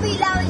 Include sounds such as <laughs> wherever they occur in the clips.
¡Papi, la bicicleta!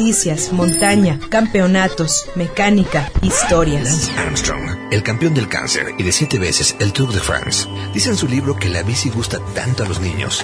montaña, campeonatos, mecánica, historias. Lance Armstrong, el campeón del cáncer y de siete veces el Tour de France, dice en su libro que la bici gusta tanto a los niños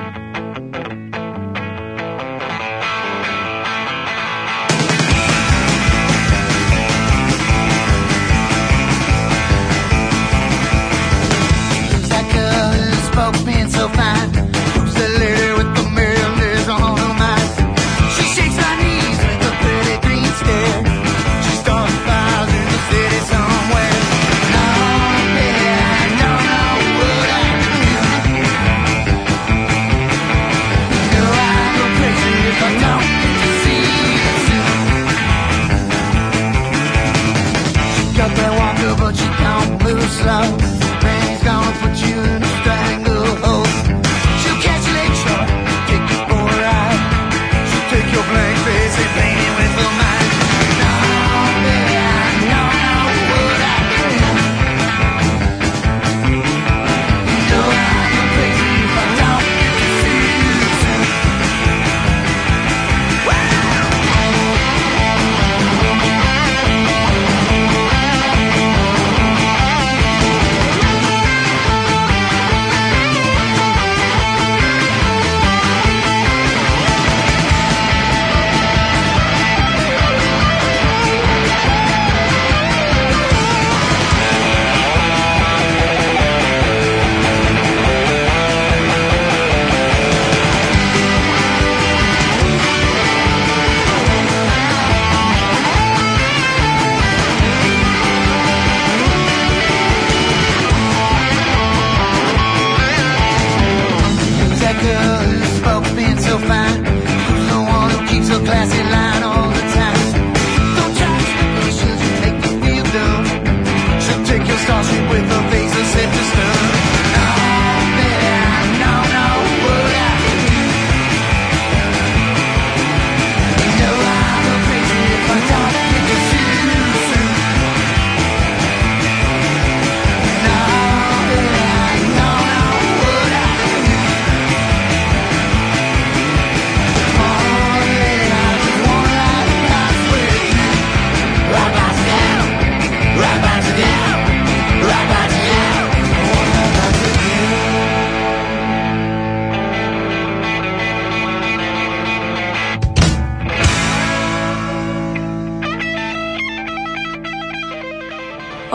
spoke being so fine? Who's the lady with the on her mind? She shakes my knees with a pretty green stare. She starts fires in the city somewhere. No, baby, I crazy if I don't get to see. She that walker, but she don't move slow.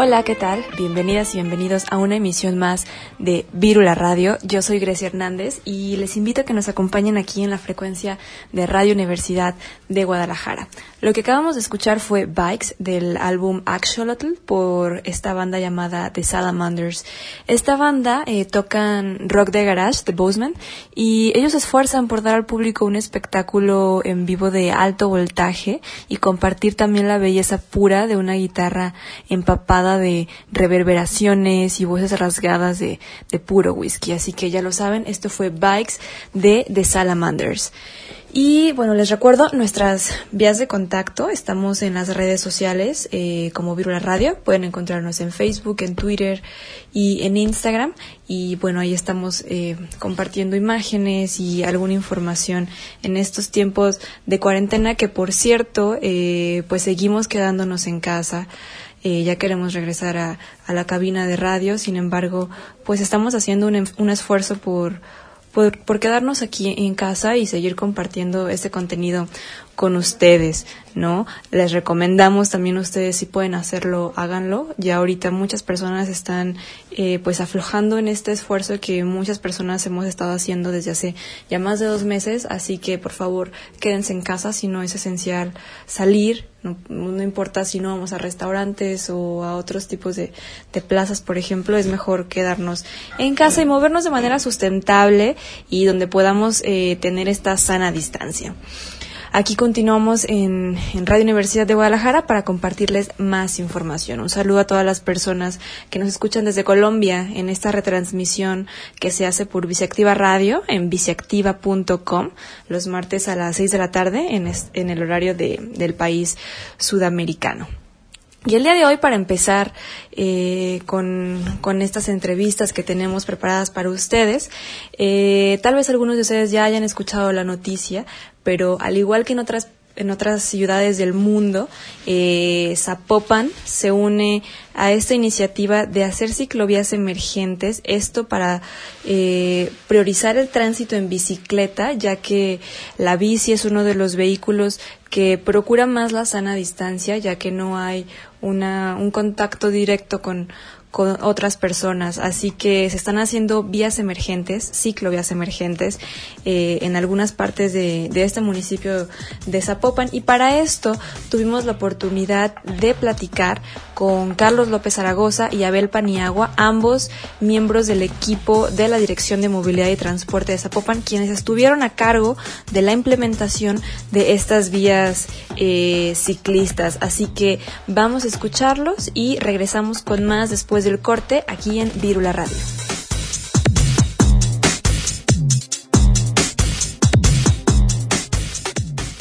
Hola, ¿qué tal? Bienvenidas y bienvenidos a una emisión más de Vírula Radio. Yo soy Grecia Hernández y les invito a que nos acompañen aquí en la frecuencia de Radio Universidad de Guadalajara. Lo que acabamos de escuchar fue Bikes del álbum Axolotl por esta banda llamada The Salamanders. Esta banda eh, tocan rock de garage, The Bozeman, y ellos se esfuerzan por dar al público un espectáculo en vivo de alto voltaje y compartir también la belleza pura de una guitarra empapada de reverberaciones y voces rasgadas de, de puro whisky. Así que ya lo saben, esto fue Bikes de The Salamanders. Y bueno, les recuerdo nuestras vías de contacto. Estamos en las redes sociales eh, como Virula Radio. Pueden encontrarnos en Facebook, en Twitter y en Instagram. Y bueno, ahí estamos eh, compartiendo imágenes y alguna información en estos tiempos de cuarentena que, por cierto, eh, pues seguimos quedándonos en casa. Eh, ya queremos regresar a, a, la cabina de radio, sin embargo, pues estamos haciendo un, un esfuerzo por, por, por, quedarnos aquí en casa y seguir compartiendo este contenido con ustedes, ¿no? Les recomendamos también ustedes si pueden hacerlo, háganlo. Ya ahorita muchas personas están eh, pues aflojando en este esfuerzo que muchas personas hemos estado haciendo desde hace ya más de dos meses, así que por favor quédense en casa si no es esencial salir, no, no importa si no vamos a restaurantes o a otros tipos de, de plazas, por ejemplo, es mejor quedarnos en casa y movernos de manera sustentable y donde podamos eh, tener esta sana distancia. Aquí continuamos en, Radio Universidad de Guadalajara para compartirles más información. Un saludo a todas las personas que nos escuchan desde Colombia en esta retransmisión que se hace por Viceactiva Radio en viceactiva.com los martes a las 6 de la tarde en, en el horario de, del país sudamericano. Y el día de hoy, para empezar eh, con, con, estas entrevistas que tenemos preparadas para ustedes, eh, tal vez algunos de ustedes ya hayan escuchado la noticia, pero al igual que en otras en otras ciudades del mundo, eh, Zapopan se une a esta iniciativa de hacer ciclovías emergentes, esto para eh, priorizar el tránsito en bicicleta, ya que la bici es uno de los vehículos que procura más la sana distancia, ya que no hay una, un contacto directo con, con otras personas. Así que se están haciendo vías emergentes, ciclovías emergentes, eh, en algunas partes de, de, este municipio de Zapopan. Y para esto tuvimos la oportunidad de platicar con Carlos López Zaragoza y Abel Paniagua, ambos miembros del equipo de la Dirección de Movilidad y Transporte de Zapopan, quienes estuvieron a cargo de la implementación de estas vías eh, ciclistas. Así que vamos a escucharlos y regresamos con más después del corte aquí en Virula Radio.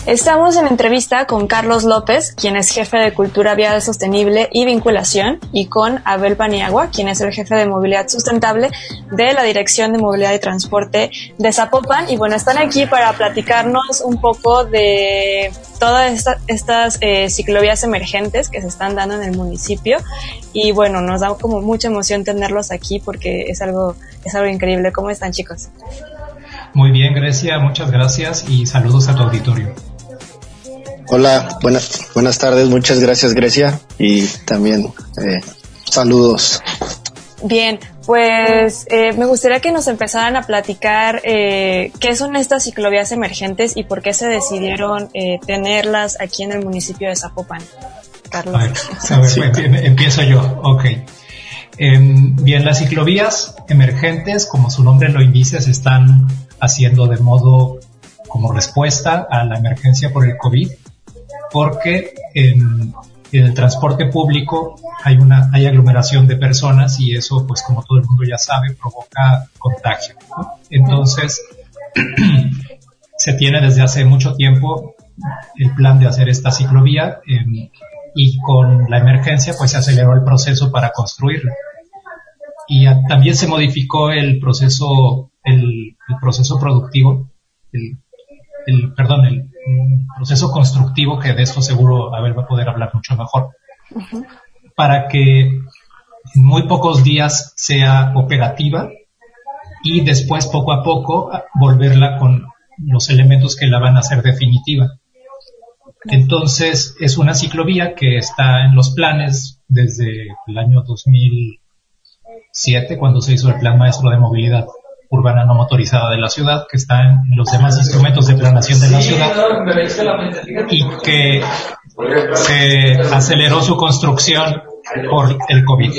Estamos en entrevista con Carlos López, quien es jefe de Cultura Vial Sostenible y Vinculación, y con Abel Paniagua, quien es el jefe de Movilidad Sustentable de la Dirección de Movilidad y Transporte de Zapopan. Y bueno, están aquí para platicarnos un poco de todas esta, estas eh, ciclovías emergentes que se están dando en el municipio. Y bueno, nos da como mucha emoción tenerlos aquí porque es algo, es algo increíble. ¿Cómo están chicos? Muy bien, Grecia, muchas gracias y saludos a tu auditorio. Hola, buenas, buenas tardes, muchas gracias Grecia y también eh, saludos. Bien, pues eh, me gustaría que nos empezaran a platicar eh, qué son estas ciclovías emergentes y por qué se decidieron eh, tenerlas aquí en el municipio de Zapopan. Carlos. A ver, a ver, sí. empiezo yo, ok. Eh, bien, las ciclovías emergentes, como su nombre lo indica, se están haciendo de modo como respuesta a la emergencia por el COVID porque en, en, el transporte público hay una hay aglomeración de personas y eso pues como todo el mundo ya sabe provoca contagio ¿no? entonces <clears throat> se tiene desde hace mucho tiempo el plan de hacer esta ciclovía eh, y con la emergencia pues se aceleró el proceso para construirla y a, también se modificó el proceso el, el proceso productivo el, el perdón el proceso constructivo que de esto seguro Abel va a poder hablar mucho mejor uh -huh. para que en muy pocos días sea operativa y después poco a poco volverla con los elementos que la van a hacer definitiva. Entonces es una ciclovía que está en los planes desde el año 2007 cuando se hizo el plan maestro de movilidad urbana no motorizada de la ciudad, que está en los demás instrumentos de planación de la ciudad y que se aceleró su construcción por el COVID.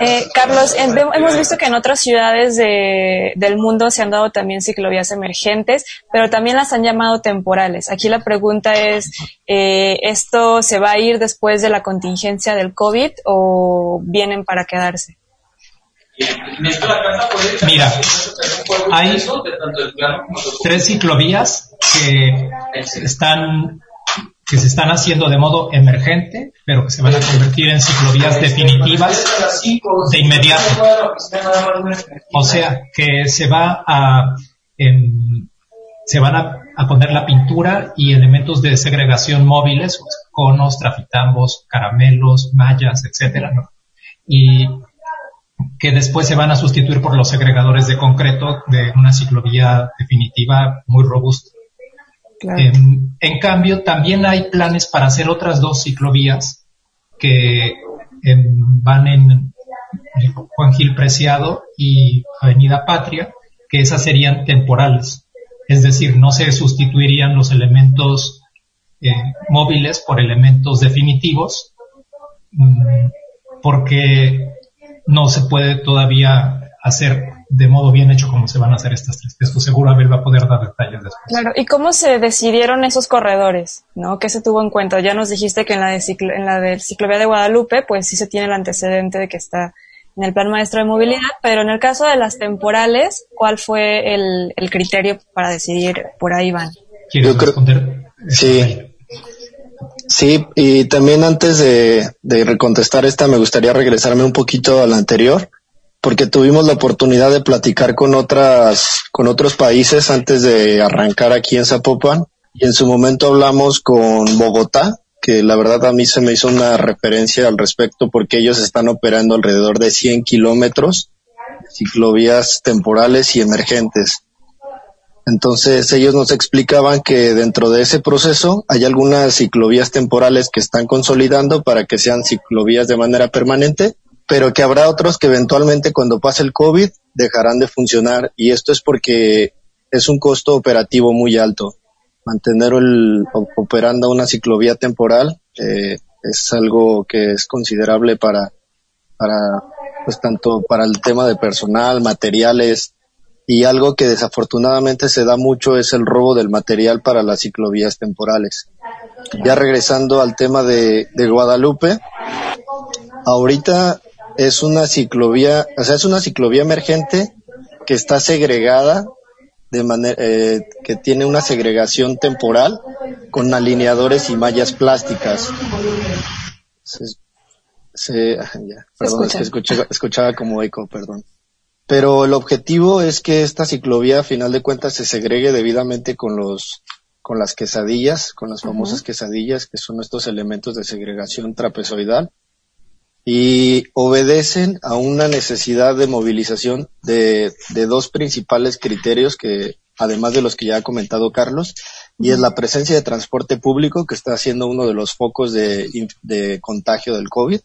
Eh, Carlos, hemos visto que en otras ciudades de, del mundo se han dado también ciclovías emergentes, pero también las han llamado temporales. Aquí la pregunta es, eh, ¿esto se va a ir después de la contingencia del COVID o vienen para quedarse? Mira, hay tres ciclovías que están que se están haciendo de modo emergente, pero que se van a convertir en ciclovías definitivas de inmediato. O sea, que se va a en, se van a, poner la pintura y elementos de segregación móviles, conos, trafitambos, caramelos, mallas, etcétera, ¿no? Y que después se van a sustituir por los segregadores de concreto de una ciclovía definitiva muy robusta. En, en, cambio, también hay planes para hacer otras dos ciclovías que em, van en Juan Gil Preciado y Avenida Patria, que esas serían temporales. Es decir, no se sustituirían los elementos eh, móviles por elementos definitivos, mm, porque no se puede todavía hacer de modo bien hecho como se van a hacer estas tres. Esto seguro Abel va a poder dar detalles después. Claro, ¿y cómo se decidieron esos corredores? ¿No? ¿Qué se tuvo en cuenta? Ya nos dijiste que en la de, en la de ciclovía de Guadalupe, pues sí se tiene el antecedente de que está en el plan maestro de movilidad, pero en el caso de las temporales, ¿cuál fue el, el criterio para decidir por ahí van? ¿Quieres responder? Sí. Sí, y también antes de, de recontestar esta, me gustaría regresarme un poquito a la anterior porque tuvimos la oportunidad de platicar con otras, con otros países antes de arrancar aquí en Zapopan. Y en su momento hablamos con Bogotá, que la verdad a mí se me hizo una referencia al respecto porque ellos están operando alrededor de 100 kilómetros, ciclovías temporales y emergentes. Entonces ellos nos explicaban que dentro de ese proceso hay algunas ciclovías temporales que están consolidando para que sean ciclovías de manera permanente pero que habrá otros que eventualmente cuando pase el COVID dejarán de funcionar y esto es porque es un costo operativo muy alto. Mantener el, operando una ciclovía temporal eh, es algo que es considerable para, para, pues tanto para el tema de personal, materiales y algo que desafortunadamente se da mucho es el robo del material para las ciclovías temporales. Ya regresando al tema de, de Guadalupe, ahorita es una ciclovía, o sea, es una ciclovía emergente que está segregada de manera eh, que tiene una segregación temporal con alineadores y mallas plásticas. Se, ya, perdón, es que escuchaba, escuchaba como eco, perdón. Pero el objetivo es que esta ciclovía, a final de cuentas, se segregue debidamente con los con las quesadillas, con las famosas quesadillas, que son estos elementos de segregación trapezoidal y obedecen a una necesidad de movilización de, de dos principales criterios que, además de los que ya ha comentado Carlos, y es la presencia de transporte público, que está siendo uno de los focos de, de contagio del COVID,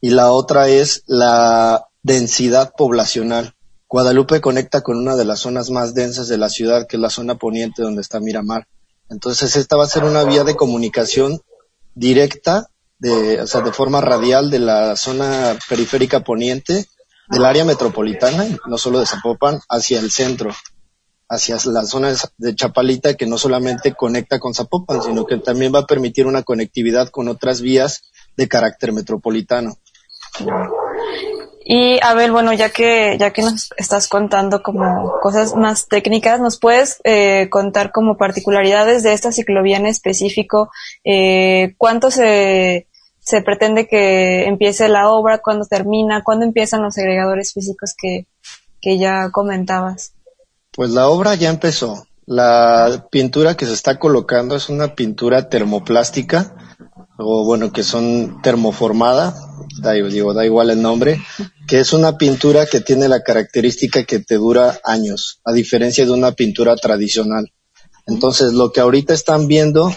y la otra es la densidad poblacional. Guadalupe conecta con una de las zonas más densas de la ciudad, que es la zona poniente donde está Miramar. Entonces esta va a ser una vía de comunicación directa de, o sea, de forma radial de la zona periférica poniente del área metropolitana, no solo de Zapopan, hacia el centro, hacia la zona de Chapalita que no solamente conecta con Zapopan, sino que también va a permitir una conectividad con otras vías de carácter metropolitano. Y Abel, bueno, ya que ya que nos estás contando como cosas más técnicas, ¿nos puedes eh, contar como particularidades de esta ciclovía en específico? Eh, ¿Cuánto se, se pretende que empiece la obra? ¿Cuándo termina? ¿Cuándo empiezan los agregadores físicos que, que ya comentabas? Pues la obra ya empezó. La pintura que se está colocando es una pintura termoplástica o bueno, que son termoformada, da, digo, da igual el nombre, que es una pintura que tiene la característica que te dura años, a diferencia de una pintura tradicional. Entonces, lo que ahorita están viendo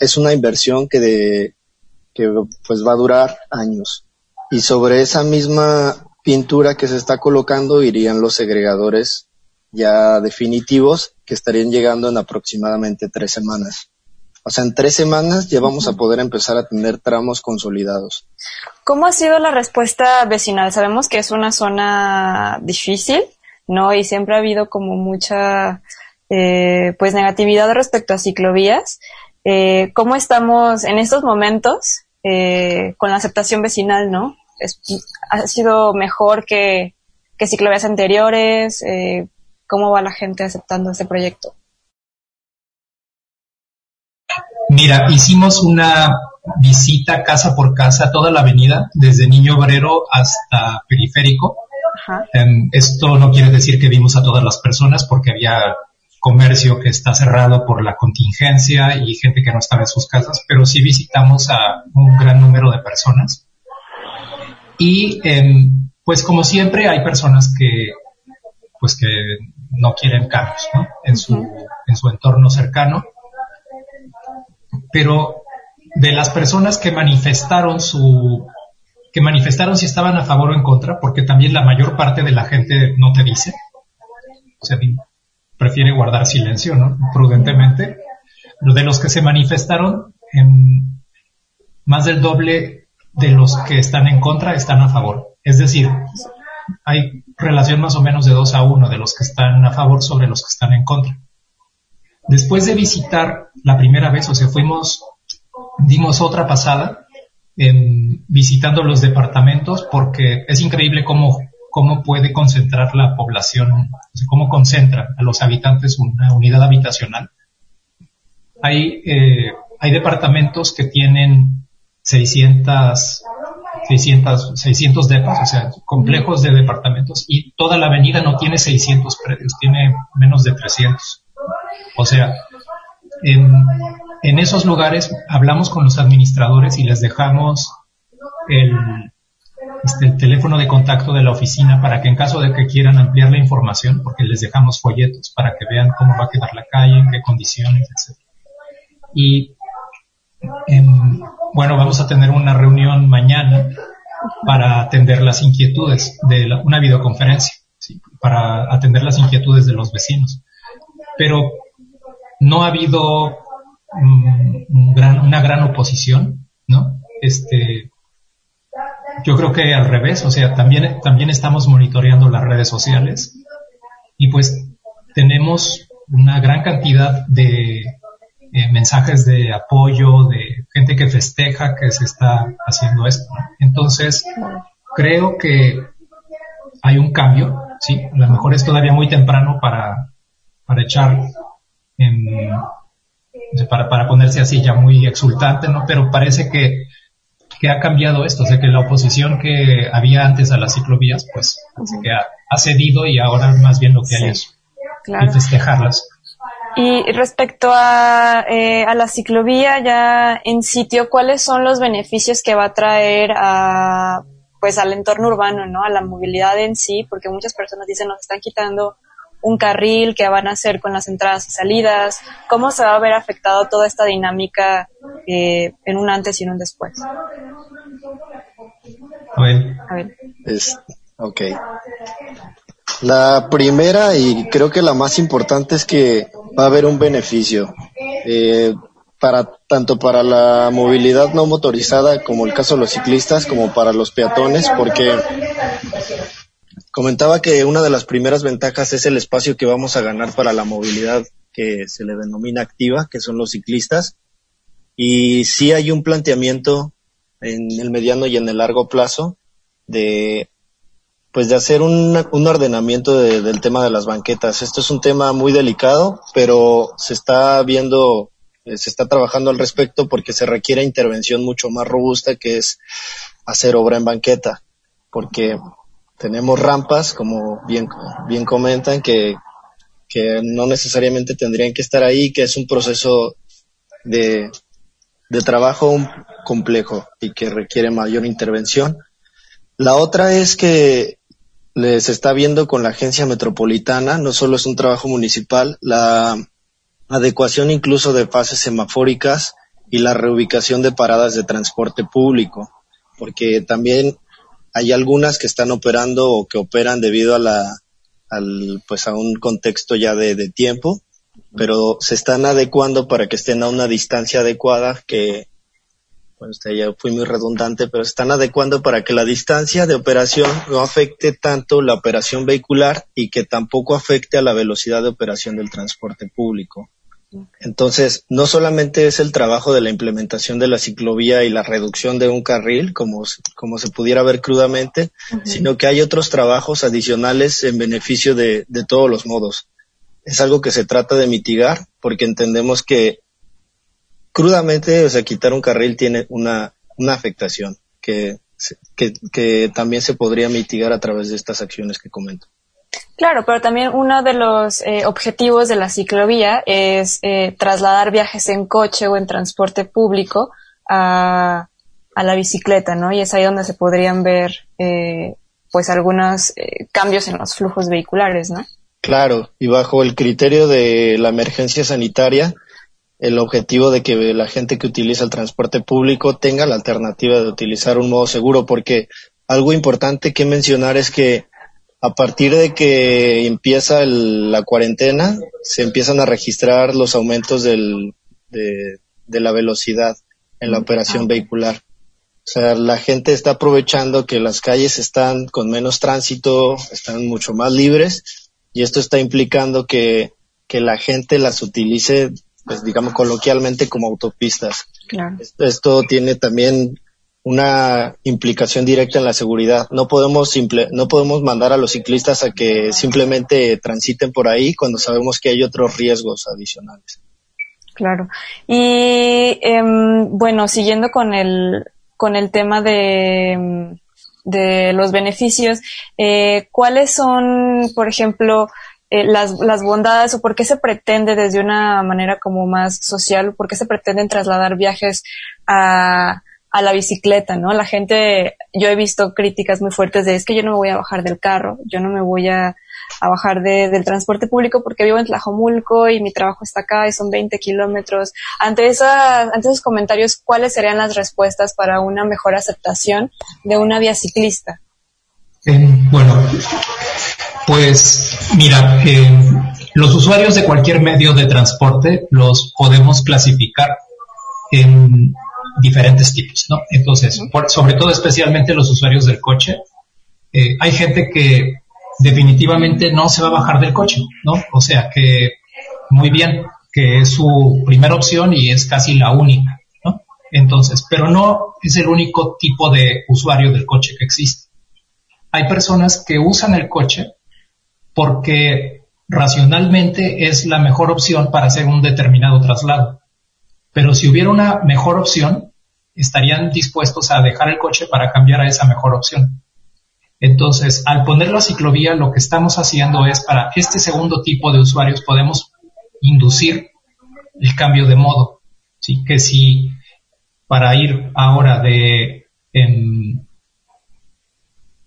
es una inversión que, de, que pues va a durar años. Y sobre esa misma pintura que se está colocando irían los segregadores ya definitivos que estarían llegando en aproximadamente tres semanas. O sea, en tres semanas ya vamos a poder empezar a tener tramos consolidados. ¿Cómo ha sido la respuesta vecinal? Sabemos que es una zona difícil, ¿no? Y siempre ha habido como mucha, eh, pues, negatividad respecto a ciclovías. Eh, ¿Cómo estamos en estos momentos eh, con la aceptación vecinal, no? ¿Ha sido mejor que, que ciclovías anteriores? Eh, ¿Cómo va la gente aceptando este proyecto? Mira, hicimos una visita casa por casa, toda la avenida, desde Niño Obrero hasta Periférico. Em, esto no quiere decir que vimos a todas las personas porque había comercio que está cerrado por la contingencia y gente que no estaba en sus casas, pero sí visitamos a un gran número de personas. Y em, pues como siempre hay personas que pues que no quieren cambios ¿no? en su en su entorno cercano pero de las personas que manifestaron su que manifestaron si estaban a favor o en contra, porque también la mayor parte de la gente no te dice, o sea, prefiere guardar silencio, ¿no? Prudentemente. De los que se manifestaron, en más del doble de los que están en contra están a favor. Es decir, hay relación más o menos de dos a uno de los que están a favor sobre los que están en contra. Después de visitar la primera vez, o sea, fuimos, dimos otra pasada en, visitando los departamentos porque es increíble cómo, cómo puede concentrar la población, cómo concentra a los habitantes una unidad habitacional. Hay, eh, hay departamentos que tienen 600, 600, 600 depas, o sea, complejos de departamentos y toda la avenida no tiene 600 predios, tiene menos de 300. O sea, en, esos lugares hablamos con los administradores y les dejamos el, este, el teléfono de contacto de la oficina para que en caso de que quieran ampliar la información, porque les dejamos folletos para que vean cómo va a quedar la calle, en qué condiciones, etc. Y em, bueno, vamos a tener una reunión mañana para atender las inquietudes de una videoconferencia, para atender las inquietudes de los vecinos. Pero no ha habido mm, una gran oposición, ¿no? Este, yo creo que al revés, o sea, también, también estamos monitoreando las redes sociales y pues tenemos una gran cantidad de eh, mensajes de apoyo, de gente que festeja que se está haciendo esto. Entonces, creo que hay un cambio, sí, a lo mejor es todavía muy temprano para, para echar en, para, para ponerse así ya muy exultante, ¿no? Pero parece que, que ha cambiado esto, o sea que la oposición que había antes a las ciclovías, pues, que ha, cedido y ahora más bien lo que hay es festejarlas. Y respecto a, eh, a la ciclovía ya en sitio, ¿cuáles son los beneficios que va a traer a, pues al entorno urbano, ¿no? A la movilidad en sí, porque muchas personas dicen nos están quitando un carril, qué van a hacer con las entradas y salidas, cómo se va a ver afectado toda esta dinámica eh, en un antes y en un después. A ver. A ver. Es, ok. La primera y creo que la más importante es que va a haber un beneficio eh, para tanto para la movilidad no motorizada como el caso de los ciclistas como para los peatones porque comentaba que una de las primeras ventajas es el espacio que vamos a ganar para la movilidad que se le denomina activa que son los ciclistas y sí hay un planteamiento en el mediano y en el largo plazo de pues de hacer un, un ordenamiento del tema de las banquetas. Esto es un tema muy delicado, pero se está viendo, eh, se está trabajando al respecto porque se requiere intervención mucho más robusta que es hacer obra en banqueta, porque tenemos rampas, como bien, bien comentan, que, que no necesariamente tendrían que estar ahí, que es un proceso de, de trabajo complejo y que requiere mayor intervención. La otra es que les está viendo con la agencia metropolitana, no solo es un trabajo municipal, la adecuación incluso de fases semafóricas y la reubicación de paradas de transporte público, porque también hay algunas que están operando o que operan debido a la, al, pues a un contexto ya de, tiempo, pero se están adecuando para que estén a una distancia adecuada que bueno, usted ya fui muy redundante, pero están adecuando para que la distancia de operación no afecte tanto la operación vehicular y que tampoco afecte a la velocidad de operación del transporte público. Entonces, no solamente es el trabajo de la implementación de la ciclovía y la reducción de un carril, como, como se pudiera ver crudamente, sino que hay otros trabajos adicionales en beneficio de, de todos los modos. Es algo que se trata de mitigar porque entendemos que crudamente, o sea, quitar un carril tiene una, una afectación que, que, que también se podría mitigar a través de estas acciones que comento. Claro, pero también uno de los eh, objetivos de la ciclovía es eh, trasladar viajes en coche o en transporte público a, a, la bicicleta, ¿no? Y es ahí donde se podrían ver, eh, pues, algunos eh, cambios en los flujos vehiculares, ¿no? Claro, y bajo el criterio de la emergencia sanitaria, el objetivo de que la gente que utiliza el transporte público tenga la alternativa de utilizar un modo seguro, porque algo importante que mencionar es que a partir de que empieza la cuarentena, se empiezan a registrar los aumentos del, de, de la velocidad en la operación vehicular. O sea, la gente está aprovechando que las calles están con menos tránsito, están mucho más libres y esto está implicando que, que la gente las utilice, pues digamos coloquialmente como autopistas. Claro. Esto, tiene también una implicación directa en la seguridad. No podemos simple, no podemos mandar a los ciclistas a que simplemente transiten por ahí cuando sabemos que hay otros riesgos adicionales. Claro. Y em, bueno, siguiendo con el con el tema de, de los beneficios, eh, ¿cuáles son, por ejemplo, eh, las, las bondades o por qué se pretende desde una manera como más social, por qué se pretenden trasladar viajes a, a la bicicleta, ¿no? La gente, yo he visto críticas muy fuertes de es que yo no me voy a bajar del carro, yo no me voy a, a bajar de, del transporte público porque vivo en Tlajomulco y mi trabajo está acá y son 20 kilómetros. Ante, esa, ante esos comentarios, ¿cuáles serían las respuestas para una mejor aceptación de una vía ciclista? Eh, bueno, pues mira, eh, los usuarios de cualquier medio de transporte los podemos clasificar en diferentes tipos, ¿no? Entonces, sobre todo especialmente los usuarios del coche, eh, hay gente que definitivamente no se va a bajar del coche, ¿no? O sea que muy bien, que es su primera opción y es casi la única, ¿no? Entonces, pero no es el único tipo de usuario del coche que existe. Hay personas que usan el coche porque racionalmente es la mejor opción para hacer un determinado traslado. Pero si hubiera una mejor opción, estarían dispuestos a dejar el coche para cambiar a esa mejor opción. Entonces, al poner la ciclovía, lo que estamos haciendo es para este segundo tipo de usuarios podemos inducir el cambio de modo. ¿sí? Que si para ir ahora de,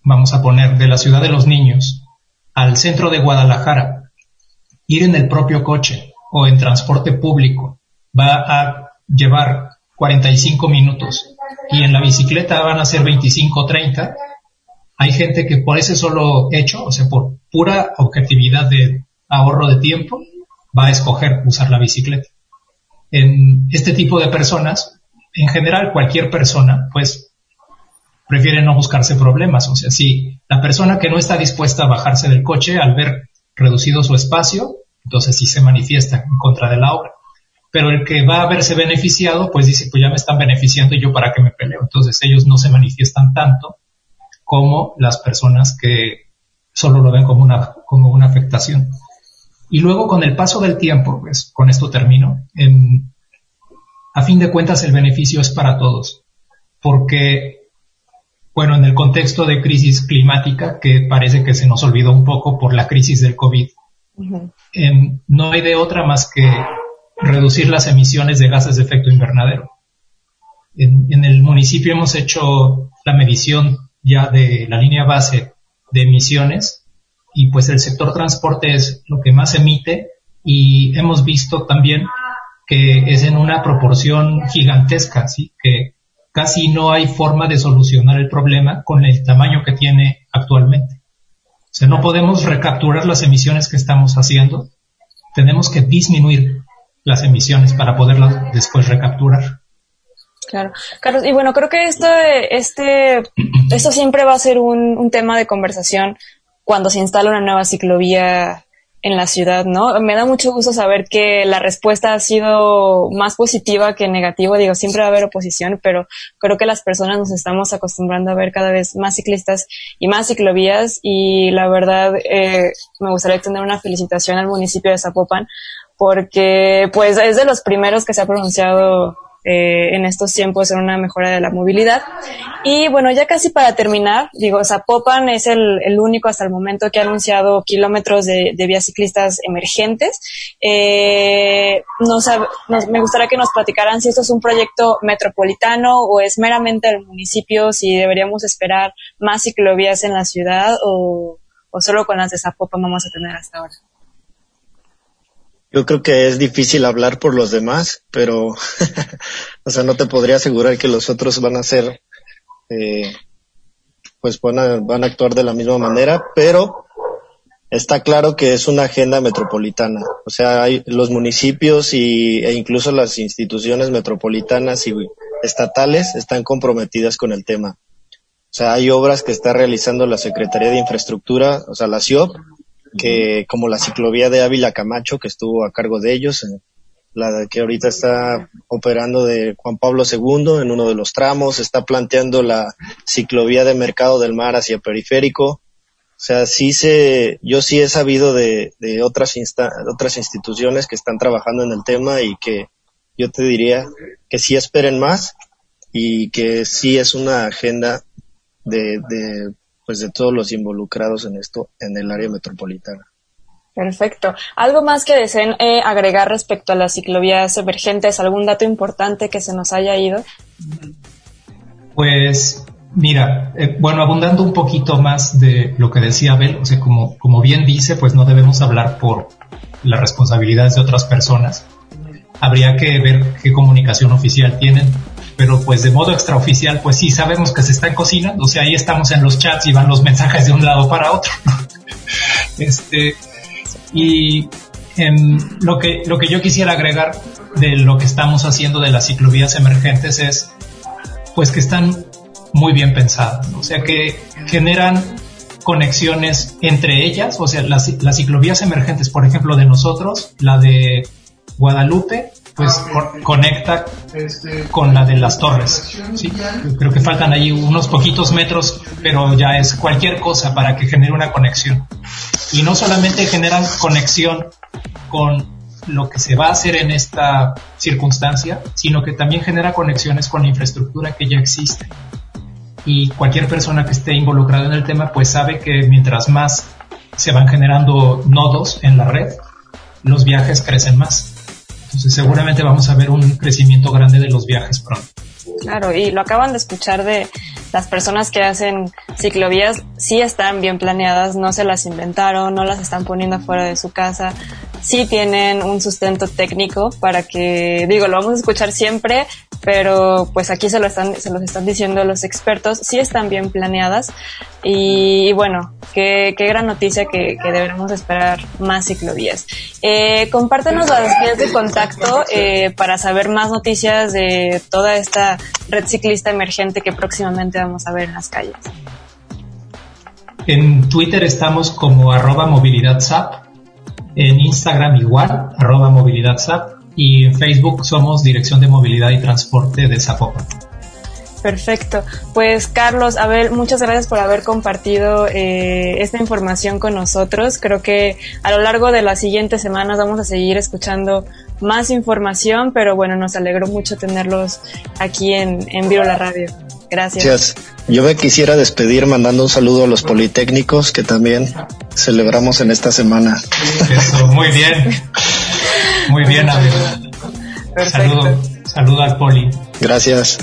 vamos a poner, de la ciudad de los niños al centro de Guadalajara, ir en el propio coche o en transporte público va a llevar 45 minutos y en la bicicleta van a ser 25 o 30, hay gente que por ese solo hecho, o sea, por pura objetividad de ahorro de tiempo, va a escoger usar la bicicleta. En este tipo de personas, en general cualquier persona, pues prefiere no buscarse problemas. O sea, si la persona que no está dispuesta a bajarse del coche al ver reducido su espacio, entonces sí se manifiesta en contra de la obra. Pero el que va a verse beneficiado, pues dice, pues ya me están beneficiando y yo para qué me peleo. Entonces ellos no se manifiestan tanto como las personas que solo lo ven como una, como una afectación. Y luego con el paso del tiempo, pues con esto termino, en, a fin de cuentas el beneficio es para todos, porque, bueno, en el contexto de crisis climática, que parece que se nos olvidó un poco por la crisis del COVID, no hay de otra más que reducir las emisiones de gases de efecto invernadero. En, el municipio hemos hecho la medición ya de la línea base de emisiones y pues el sector transporte es lo que más emite y hemos visto también que es en una proporción gigantesca, ¿sí? que casi no hay forma de solucionar el problema con el tamaño que tiene actualmente. O sea, no podemos recapturar las emisiones que estamos haciendo, tenemos que disminuir las emisiones para poderlas después recapturar. Claro, Carlos, y bueno, creo que esto, este, esto siempre va a ser un, un tema de conversación cuando se instala una nueva ciclovía en la ciudad, ¿no? Me da mucho gusto saber que la respuesta ha sido más positiva que negativa. Digo, siempre va a haber oposición, pero creo que las personas nos estamos acostumbrando a ver cada vez más ciclistas y más ciclovías. Y la verdad, eh, me gustaría extender una felicitación al municipio de Zapopan porque, pues, es de los primeros que se ha pronunciado eh, en estos tiempos en una mejora de la movilidad. Y bueno, ya casi para terminar, digo, Zapopan es el, el único hasta el momento que ha anunciado kilómetros de, de vías ciclistas emergentes. Eh, nos, me gustaría que nos platicaran si esto es un proyecto metropolitano o es meramente el municipio, si deberíamos esperar más ciclovías en la ciudad o, o solo con las de Zapopan vamos a tener hasta ahora. Yo creo que es difícil hablar por los demás, pero, <laughs> o sea, no te podría asegurar que los otros van a ser, eh, pues van a, van a actuar de la misma manera, pero está claro que es una agenda metropolitana. O sea, hay los municipios y, e incluso las instituciones metropolitanas y estatales están comprometidas con el tema. O sea, hay obras que está realizando la Secretaría de Infraestructura, o sea, la CIOP, que como la ciclovía de Ávila Camacho, que estuvo a cargo de ellos, eh, la que ahorita está operando de Juan Pablo II en uno de los tramos, está planteando la ciclovía de Mercado del Mar hacia Periférico, o sea, sí se, yo sí he sabido de, de otras, insta, otras instituciones que están trabajando en el tema y que yo te diría que sí esperen más y que sí es una agenda de, de, pues de todos los involucrados en esto en el área metropolitana. Perfecto. ¿Algo más que deseen eh, agregar respecto a las ciclovías emergentes? ¿Algún dato importante que se nos haya ido? Pues Mira, eh, bueno, abundando un poquito más de lo que decía Abel, o sea, como, como bien dice, pues no debemos hablar por las responsabilidades de otras personas. Habría que ver qué comunicación oficial tienen, pero pues de modo extraoficial, pues sí, sabemos que se están cocinando, o sea, ahí estamos en los chats y van los mensajes de un lado para otro. <laughs> este, y en lo que, lo que yo quisiera agregar de lo que estamos haciendo de las ciclovías emergentes es, pues que están muy bien pensadas, o sea que generan conexiones entre ellas, o sea, las, las ciclovías emergentes, por ejemplo, de nosotros, la de Guadalupe, pues conecta con la de las torres. ¿sí? Creo que faltan ahí unos poquitos metros, pero ya es cualquier cosa para que genere una conexión. Y no solamente generan conexión con lo que se va a hacer en esta circunstancia, sino que también genera conexiones con la infraestructura que ya existe y cualquier persona que esté involucrada en el tema pues sabe que mientras más se van generando nodos en la red, los viajes crecen más. Seguramente vamos a ver un crecimiento grande de los viajes pronto. Claro, y lo acaban de escuchar de las personas que hacen ciclovías, sí están bien planeadas, no se las inventaron, no las están poniendo fuera de su casa, sí tienen un sustento técnico para que, digo, lo vamos a escuchar siempre, pero pues aquí se lo están, se los están diciendo los expertos, sí están bien planeadas y, bueno, qué, gran noticia que, que deberemos esperar más ciclovías. Eh, compártenos las vías de contacto eh, para saber más noticias de toda esta red ciclista emergente que próximamente vamos a ver en las calles. En Twitter estamos como arroba movilidad en Instagram igual, arroba movilidad y en Facebook somos Dirección de Movilidad y Transporte de Zapopan. Perfecto. Pues Carlos, Abel, muchas gracias por haber compartido eh, esta información con nosotros. Creo que a lo largo de las siguientes semanas vamos a seguir escuchando más información, pero bueno, nos alegró mucho tenerlos aquí en, en Viro la Radio. Gracias. Gracias. Yo me quisiera despedir mandando un saludo a los politécnicos que también celebramos en esta semana. Eso, muy bien. Muy bien, Abel. Saludo, saludo al poli. Gracias.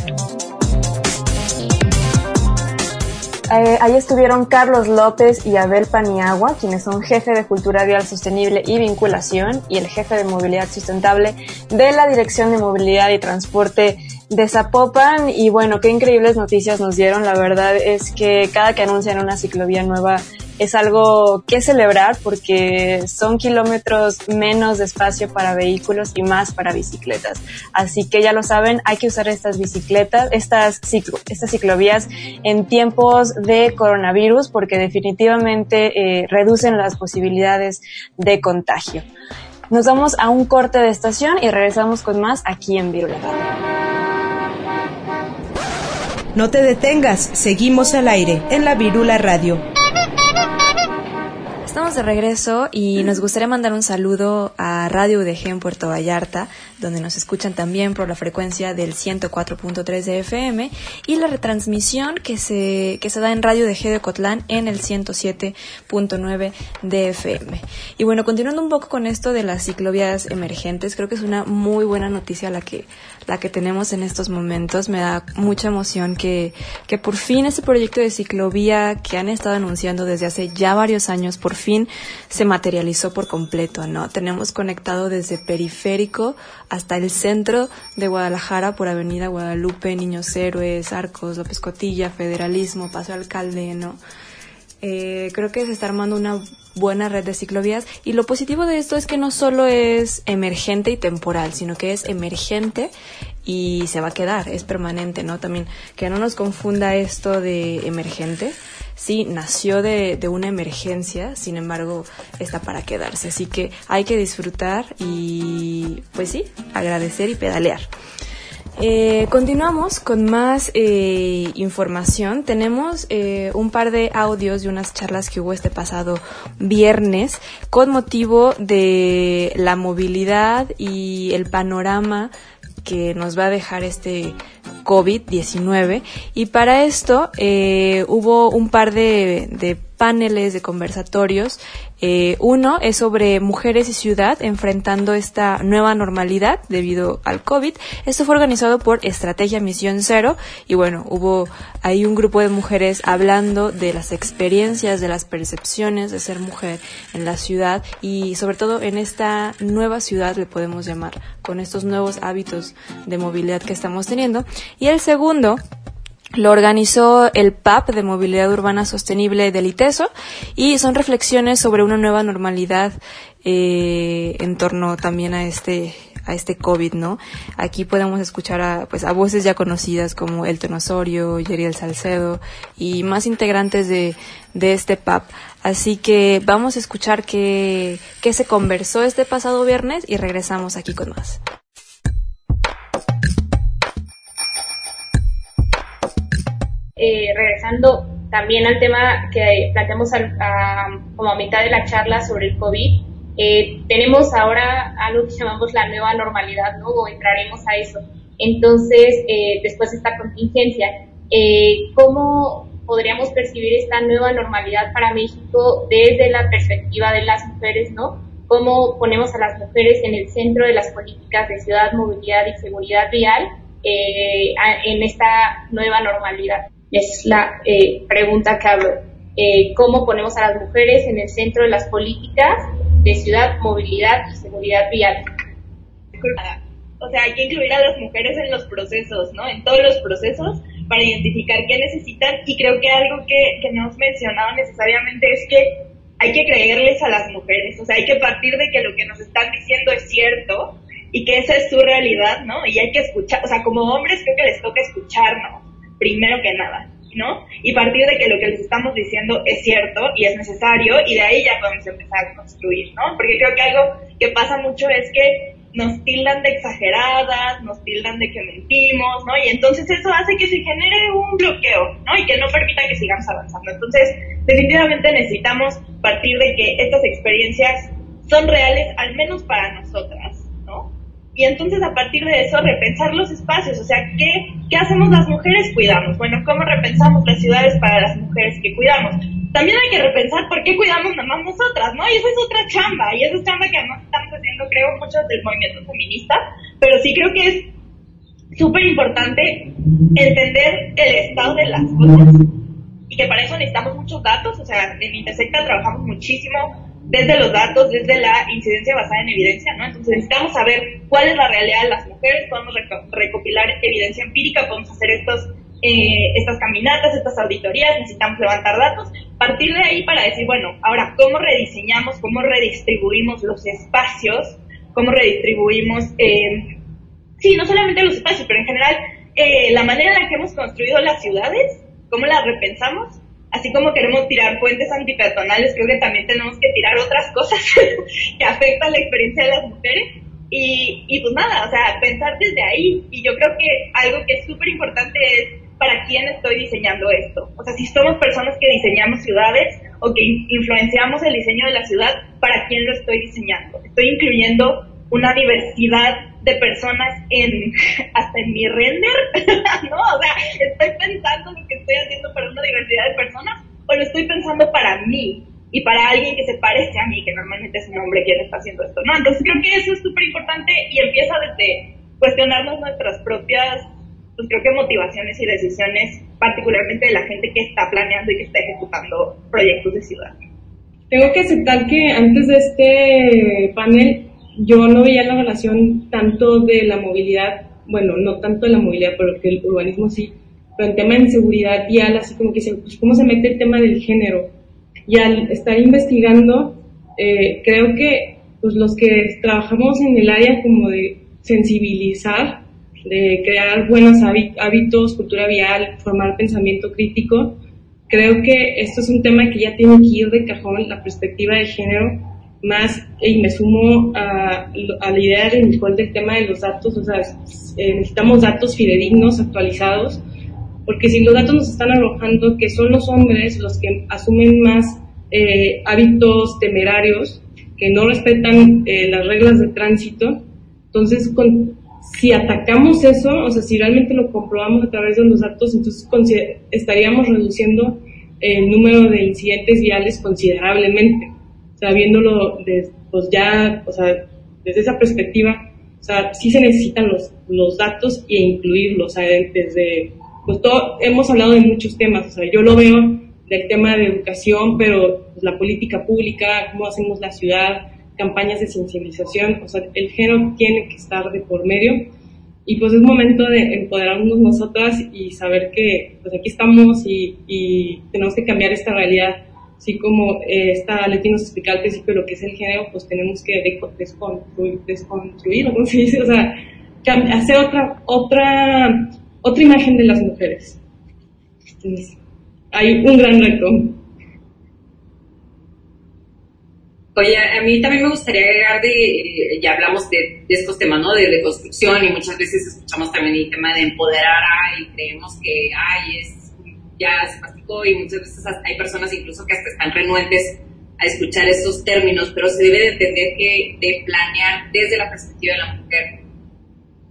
Eh, ahí estuvieron Carlos López y Abel Paniagua, quienes son jefe de Cultura Vial Sostenible y Vinculación y el jefe de Movilidad Sustentable de la Dirección de Movilidad y Transporte de Zapopan. Y bueno, qué increíbles noticias nos dieron. La verdad es que cada que anuncian una ciclovía nueva es algo que celebrar porque son kilómetros menos de espacio para vehículos y más para bicicletas. Así que ya lo saben, hay que usar estas bicicletas, estas, ciclo, estas ciclovías en tiempos de coronavirus porque definitivamente eh, reducen las posibilidades de contagio. Nos vamos a un corte de estación y regresamos con más aquí en Virula No te detengas, seguimos al aire en la Virula Radio. Estamos de regreso y nos gustaría mandar un saludo a Radio UDG en Puerto Vallarta, donde nos escuchan también por la frecuencia del 104.3 de FM y la retransmisión que se, que se da en Radio UDG de Cotlán en el 107.9 de FM. Y bueno, continuando un poco con esto de las ciclovías emergentes, creo que es una muy buena noticia la que, la que tenemos en estos momentos. Me da mucha emoción que, que por fin ese proyecto de ciclovía que han estado anunciando desde hace ya varios años, por fin se materializó por completo, ¿no? Tenemos conectado desde periférico hasta el centro de Guadalajara por Avenida Guadalupe, Niños Héroes, Arcos, López Cotilla, Federalismo, Paso Alcalde, ¿no? Eh, creo que se está armando una buena red de ciclovías y lo positivo de esto es que no solo es emergente y temporal, sino que es emergente y se va a quedar, es permanente, ¿no? También que no nos confunda esto de emergente. Sí, nació de, de una emergencia, sin embargo, está para quedarse. Así que hay que disfrutar y, pues sí, agradecer y pedalear. Eh, continuamos con más eh, información. Tenemos eh, un par de audios de unas charlas que hubo este pasado viernes con motivo de la movilidad y el panorama que nos va a dejar este COVID-19. Y para esto eh, hubo un par de, de paneles, de conversatorios. Eh, uno es sobre mujeres y ciudad enfrentando esta nueva normalidad debido al COVID. Esto fue organizado por Estrategia Misión Cero y bueno, hubo ahí un grupo de mujeres hablando de las experiencias, de las percepciones de ser mujer en la ciudad y sobre todo en esta nueva ciudad le podemos llamar con estos nuevos hábitos de movilidad que estamos teniendo. Y el segundo lo organizó el PAP de Movilidad Urbana Sostenible del ITESO y son reflexiones sobre una nueva normalidad eh, en torno también a este a este COVID, ¿no? Aquí podemos escuchar a, pues, a voces ya conocidas como El Osorio, Yeriel Salcedo y más integrantes de, de este PAP. Así que vamos a escuchar qué, qué se conversó este pasado viernes y regresamos aquí con más. Eh, regresando también al tema que planteamos como a mitad de la charla sobre el COVID, eh, tenemos ahora algo que llamamos la nueva normalidad, ¿no? O entraremos a eso. Entonces, eh, después de esta contingencia, ¿cómo podríamos percibir esta nueva normalidad para México desde la perspectiva de las mujeres, ¿no? ¿Cómo ponemos a las mujeres en el centro de las políticas de ciudad, movilidad y seguridad vial en esta nueva normalidad? Es la eh, pregunta que hablo. Eh, ¿Cómo ponemos a las mujeres en el centro de las políticas de ciudad, movilidad y seguridad vial? O sea, hay que incluir a las mujeres en los procesos, ¿no? En todos los procesos para identificar qué necesitan y creo que algo que, no has mencionado necesariamente es que hay que creerles a las mujeres, o sea, hay que partir de que lo que nos están diciendo es cierto y que esa es su realidad, ¿no? Y hay que escuchar, o sea, como hombres creo que les toca escucharnos primero que nada, ¿no? Y partir de que lo que les estamos diciendo es cierto y es necesario y de ahí ya podemos empezar a construir, ¿no? Porque creo que algo que pasa mucho es que nos tildan de exageradas, nos tildan de que mentimos, ¿no? Y entonces eso hace que se genere un bloqueo, ¿no? Y que no permita que sigamos avanzando. Entonces, definitivamente necesitamos partir de que estas experiencias son reales, al menos para nosotras, y entonces a partir de eso repensar los espacios, o sea, ¿qué, ¿qué hacemos las mujeres? Cuidamos. Bueno, ¿cómo repensamos las ciudades para las mujeres que cuidamos? También hay que repensar por qué cuidamos nada más nosotras, ¿no? Y esa es otra chamba, y esa es chamba que además estamos haciendo, creo, muchos del movimiento feminista, pero sí creo que es súper importante entender el estado de las cosas y que para eso necesitamos muchos datos, o sea, en Intersecta trabajamos muchísimo desde los datos, desde la incidencia basada en evidencia, ¿no? Entonces necesitamos saber cuál es la realidad de las mujeres, podemos recopilar evidencia empírica, podemos hacer estos, eh, estas caminatas, estas auditorías, necesitamos levantar datos, partir de ahí para decir, bueno, ahora, ¿cómo rediseñamos, cómo redistribuimos los espacios, cómo redistribuimos, eh, sí, no solamente los espacios, pero en general eh, la manera en la que hemos construido las ciudades, cómo las repensamos así como queremos tirar puentes antipersonales, creo que también tenemos que tirar otras cosas <laughs> que afectan la experiencia de las mujeres. Y, y pues nada, o sea, pensar desde ahí. Y yo creo que algo que es súper importante es para quién estoy diseñando esto. O sea, si somos personas que diseñamos ciudades o que influenciamos el diseño de la ciudad, ¿para quién lo estoy diseñando? Estoy incluyendo una diversidad de personas en <laughs> hasta en mi render, <laughs> ¿no? O sea, estoy pensando lo que estoy haciendo para una diversidad de personas o lo estoy pensando para mí y para alguien que se parece a mí, que normalmente es un hombre quien está haciendo esto, ¿no? Entonces creo que eso es súper importante y empieza desde cuestionarnos nuestras propias, pues creo que motivaciones y decisiones, particularmente de la gente que está planeando y que está ejecutando proyectos de ciudad. tengo que aceptar que antes de este panel yo no veía la relación tanto de la movilidad, bueno, no tanto de la movilidad, pero que el urbanismo sí, pero el tema de inseguridad vial, así como que se, pues, cómo se mete el tema del género. Y al estar investigando, eh, creo que pues los que trabajamos en el área como de sensibilizar, de crear buenos hábitos, cultura vial, formar pensamiento crítico, creo que esto es un tema que ya tiene que ir de cajón, la perspectiva de género, más, y me sumo a, la idea de Nicole del tema de los datos, o sea, eh, necesitamos datos fidedignos, actualizados, porque si los datos nos están arrojando que son los hombres los que asumen más eh, hábitos temerarios, que no respetan eh, las reglas de tránsito, entonces con, si atacamos eso, o sea, si realmente lo comprobamos a través de los datos, entonces estaríamos reduciendo el número de incidentes viales considerablemente. Sea, viéndolo pues ya, o sea, desde esa perspectiva, o sea, sí se necesitan los, los datos e incluirlos, o sea, desde, pues todo, hemos hablado de muchos temas, o sea, yo lo veo del tema de educación, pero pues, la política pública, cómo hacemos la ciudad, campañas de sensibilización, o sea, el género tiene que estar de por medio y pues es momento de empoderarnos nosotras y saber que pues aquí estamos y, y tenemos que cambiar esta realidad. Así como eh, esta Leti nos explica al principio lo que es el género, pues tenemos que desconstruir, desconstruir ¿no? se dice? O sea, hacer otra, otra, otra imagen de las mujeres. Entonces, hay un gran reto. Oye, a mí también me gustaría agregar de, ya hablamos de, estos temas, ¿no? De reconstrucción y muchas veces escuchamos también el tema de empoderar y creemos que, ay, es, ya se masticó y muchas veces hay personas incluso que hasta están renuentes a escuchar estos términos, pero se debe de entender que de planear desde la perspectiva de la mujer,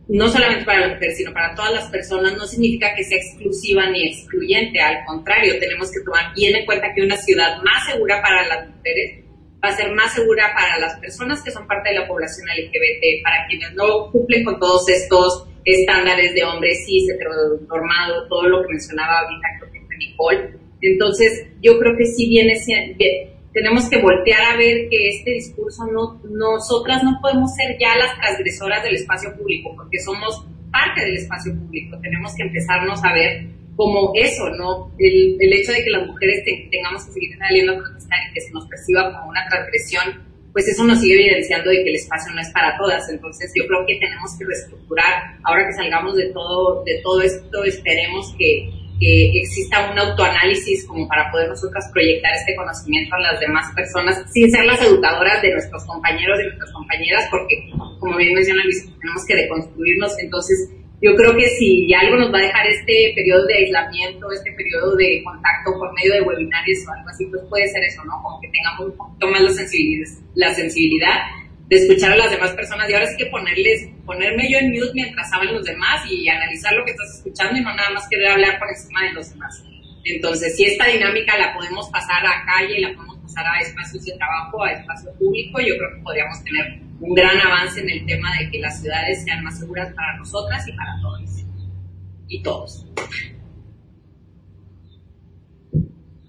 no solamente para la mujer, sino para todas las personas, no significa que sea exclusiva ni excluyente, al contrario, tenemos que tomar bien en cuenta que una ciudad más segura para las mujeres va a ser más segura para las personas que son parte de la población LGBT, para quienes no cumplen con todos estos estándares de hombre cis, heteronormado, todo lo que mencionaba ahorita creo que Nicole. Entonces, yo creo que sí viene tenemos que voltear a ver que este discurso no, nosotras no podemos ser ya las transgresoras del espacio público, porque somos parte del espacio público. Tenemos que empezarnos a ver como eso, ¿no? El, el hecho de que las mujeres tengamos que seguir saliendo a protestar y que se nos perciba como una transgresión, pues eso nos sigue evidenciando de que el espacio no es para todas. Entonces yo creo que tenemos que reestructurar, ahora que salgamos de todo, de todo esto, esperemos que, que exista un autoanálisis como para poder nosotras proyectar este conocimiento a las demás personas, sin ser las educadoras de nuestros compañeros y nuestras compañeras, porque como bien menciona Luis, tenemos que deconstruirnos, entonces yo creo que si algo nos va a dejar este periodo de aislamiento, este periodo de contacto por medio de webinarios o algo así, pues puede ser eso, ¿no? Como que tengamos un poquito más la sensibilidad, la sensibilidad de escuchar a las demás personas y ahora sí que ponerles, ponerme yo en mute mientras hablan los demás y analizar lo que estás escuchando y no nada más querer hablar por encima de los demás. Entonces, si esta dinámica la podemos pasar a calle, la podemos pasar a espacios de trabajo, a espacio público, yo creo que podríamos tener un gran avance en el tema de que las ciudades sean más seguras para nosotras y para todos. Y todos.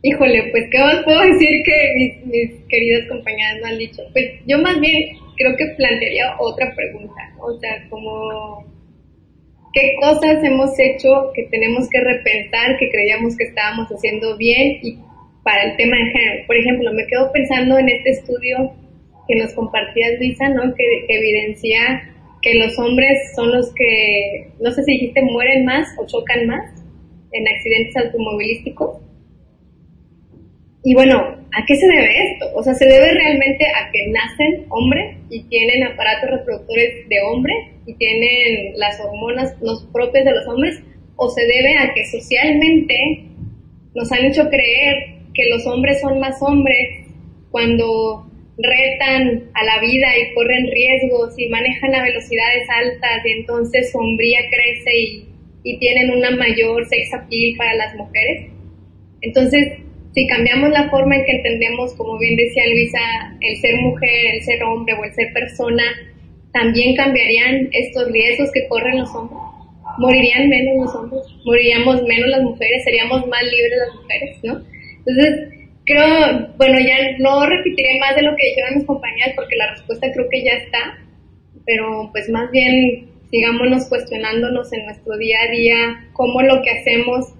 Híjole, pues qué más puedo decir que mis, queridas compañeras me han dicho. Pues yo más bien creo que plantearía otra pregunta, o sea, como qué cosas hemos hecho que tenemos que repensar, que creíamos que estábamos haciendo bien y para el tema de género. Por ejemplo, me quedo pensando en este estudio que nos compartías, Luisa, ¿no? Que, evidencia que los hombres son los que, no sé si dijiste, mueren más o chocan más en accidentes automovilísticos. Y bueno, ¿a qué se debe esto? O sea, ¿se debe realmente a que nacen hombres y tienen aparatos reproductores de hombre y tienen las hormonas los propias de los hombres? ¿O se debe a que socialmente nos han hecho creer que los hombres son más hombres cuando retan a la vida y corren riesgos y manejan a velocidades altas y entonces su hombría crece y, y tienen una mayor sex appeal para las mujeres. Entonces, si cambiamos la forma en que entendemos, como bien decía Luisa, el ser mujer, el ser hombre o el ser persona, también cambiarían estos riesgos que corren los hombres. Morirían menos los hombres, moriríamos menos las mujeres, seríamos más libres las mujeres, ¿no? Entonces, creo, bueno, ya no repetiré más de lo que dijeron mis compañeras porque la respuesta creo que ya está, pero pues más bien sigámonos cuestionándonos en nuestro día a día cómo lo que hacemos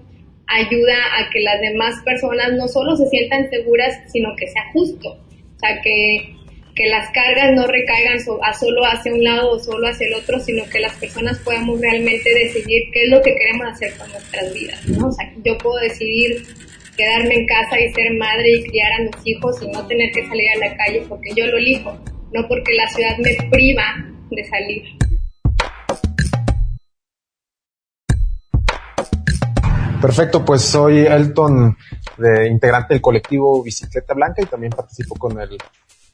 ayuda a que las demás personas no solo se sientan seguras, sino que sea justo. O sea, que, que las cargas no recaigan a solo hacia un lado o solo hacia el otro, sino que las personas podamos realmente decidir qué es lo que queremos hacer con nuestras vidas. ¿no? O sea, yo puedo decidir quedarme en casa y ser madre y criar a mis hijos y no tener que salir a la calle porque yo lo elijo, no porque la ciudad me priva de salir. Perfecto, pues soy Elton, de, integrante del colectivo Bicicleta Blanca y también participo con el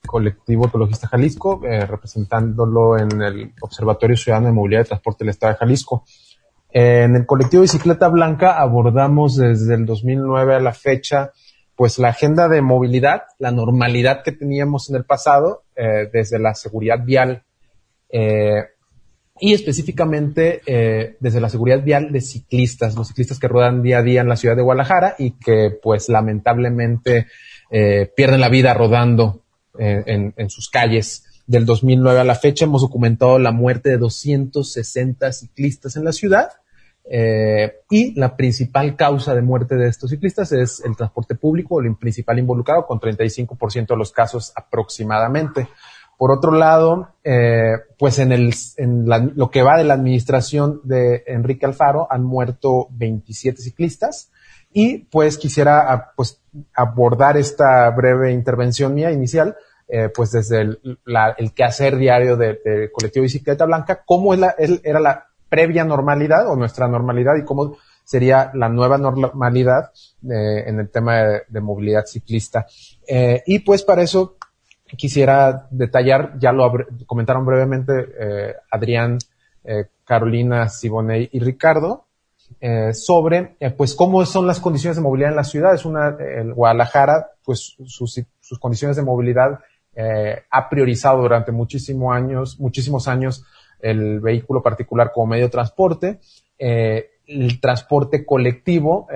colectivo Ecologista Jalisco, eh, representándolo en el Observatorio Ciudadano de Movilidad y Transporte del Estado de Jalisco. En el colectivo Bicicleta Blanca abordamos desde el 2009 a la fecha pues la agenda de movilidad, la normalidad que teníamos en el pasado, eh, desde la seguridad vial eh, y específicamente eh, desde la seguridad vial de ciclistas, los ciclistas que ruedan día a día en la ciudad de Guadalajara y que pues lamentablemente eh, pierden la vida rodando eh, en, en, sus calles. Del 2009 a la fecha hemos documentado la muerte de 260 ciclistas en la ciudad y la principal causa de muerte de estos ciclistas es el transporte público, el principal involucrado, con 35% de los casos aproximadamente. Por otro lado, eh, pues en, el, en la, lo que va de la administración de Enrique Alfaro han muerto 27 ciclistas y pues quisiera ah, pues abordar esta breve intervención mía inicial eh, pues desde el, la, el quehacer diario del de colectivo Bicicleta Blanca, cómo es la, el, era la previa normalidad o nuestra normalidad y cómo sería la nueva normalidad eh, en el tema de, de movilidad ciclista. Eh, y pues para eso quisiera detallar, ya lo comentaron brevemente eh, Adrián, eh, Carolina, Siboney y Ricardo, eh, sobre pues cómo son las condiciones de movilidad en la ciudad. Es una, Guadalajara, pues sus, sus condiciones de movilidad ha priorizado durante muchísimos años, muchísimos años el vehículo particular como medio de transporte. el transporte colectivo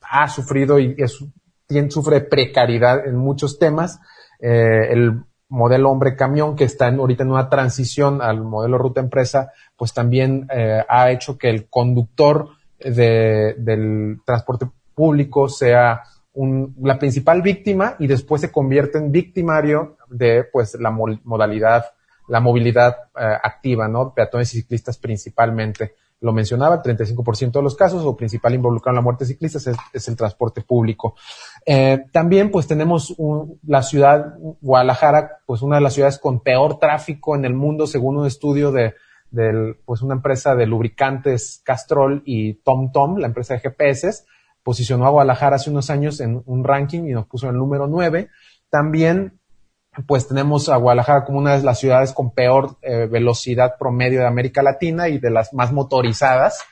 ha sufrido y es, tiene, sufre precariedad en muchos temas eh, el modelo hombre camión que está en, ahorita en una transición al modelo ruta empresa, pues también eh, ha hecho que el conductor de, del transporte público sea un, la principal víctima y después se convierte en victimario de pues la modalidad, la movilidad eh, activa, ¿no? Peatones y ciclistas principalmente lo mencionaba, el 35% de los casos o principal involucrado en la muerte de ciclistas es, es el transporte público. Eh, también pues tenemos un, la ciudad, Guadalajara, pues una de las ciudades con peor tráfico en el mundo según un estudio de, de pues una empresa de lubricantes Castrol y TomTom, la empresa de GPS, posicionó a Guadalajara hace unos años en un ranking y nos puso en el número 9. También pues tenemos a Guadalajara como una de las ciudades con peor eh, velocidad promedio de América Latina y de las más motorizadas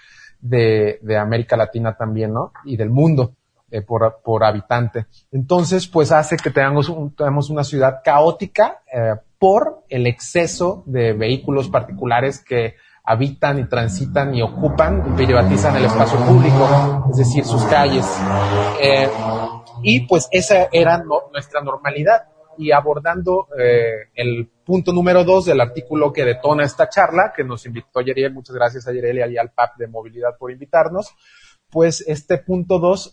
de, de América Latina también, ¿no? Y del mundo eh, por, habitante. Entonces, pues hace que tengamos, un, tengamos una ciudad caótica eh, por el exceso de vehículos particulares que habitan y transitan y ocupan y privatizan el espacio público, es decir, sus calles. Eh, y pues esa era nuestra normalidad y abordando eh, el punto número dos del artículo que detona esta charla, que nos invitó Yeriel, muchas gracias a Yeriel y al PAP de Movilidad por invitarnos, pues este punto dos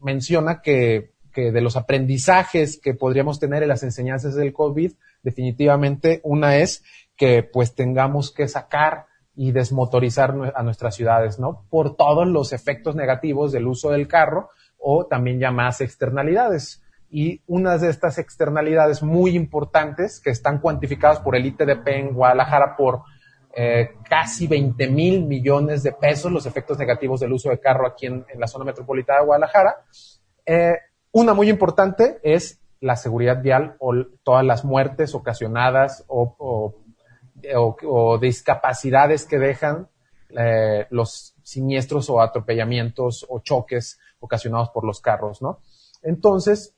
menciona que, que de los aprendizajes que podríamos tener en las enseñanzas del COVID, definitivamente una es que pues tengamos que sacar y desmotorizar a nuestras ciudades, ¿no? Por todos los efectos negativos del uso del carro o también llamadas externalidades y unas de estas externalidades muy importantes que están cuantificadas por el ITDP en Guadalajara por eh, casi 20 mil millones de pesos los efectos negativos del uso de carro aquí en, en la zona metropolitana de Guadalajara. Eh, una muy importante es la seguridad vial o todas las muertes ocasionadas o, o, discapacidades que dejan eh, los siniestros o atropellamientos o choques ocasionados por los carros, ¿no? Entonces,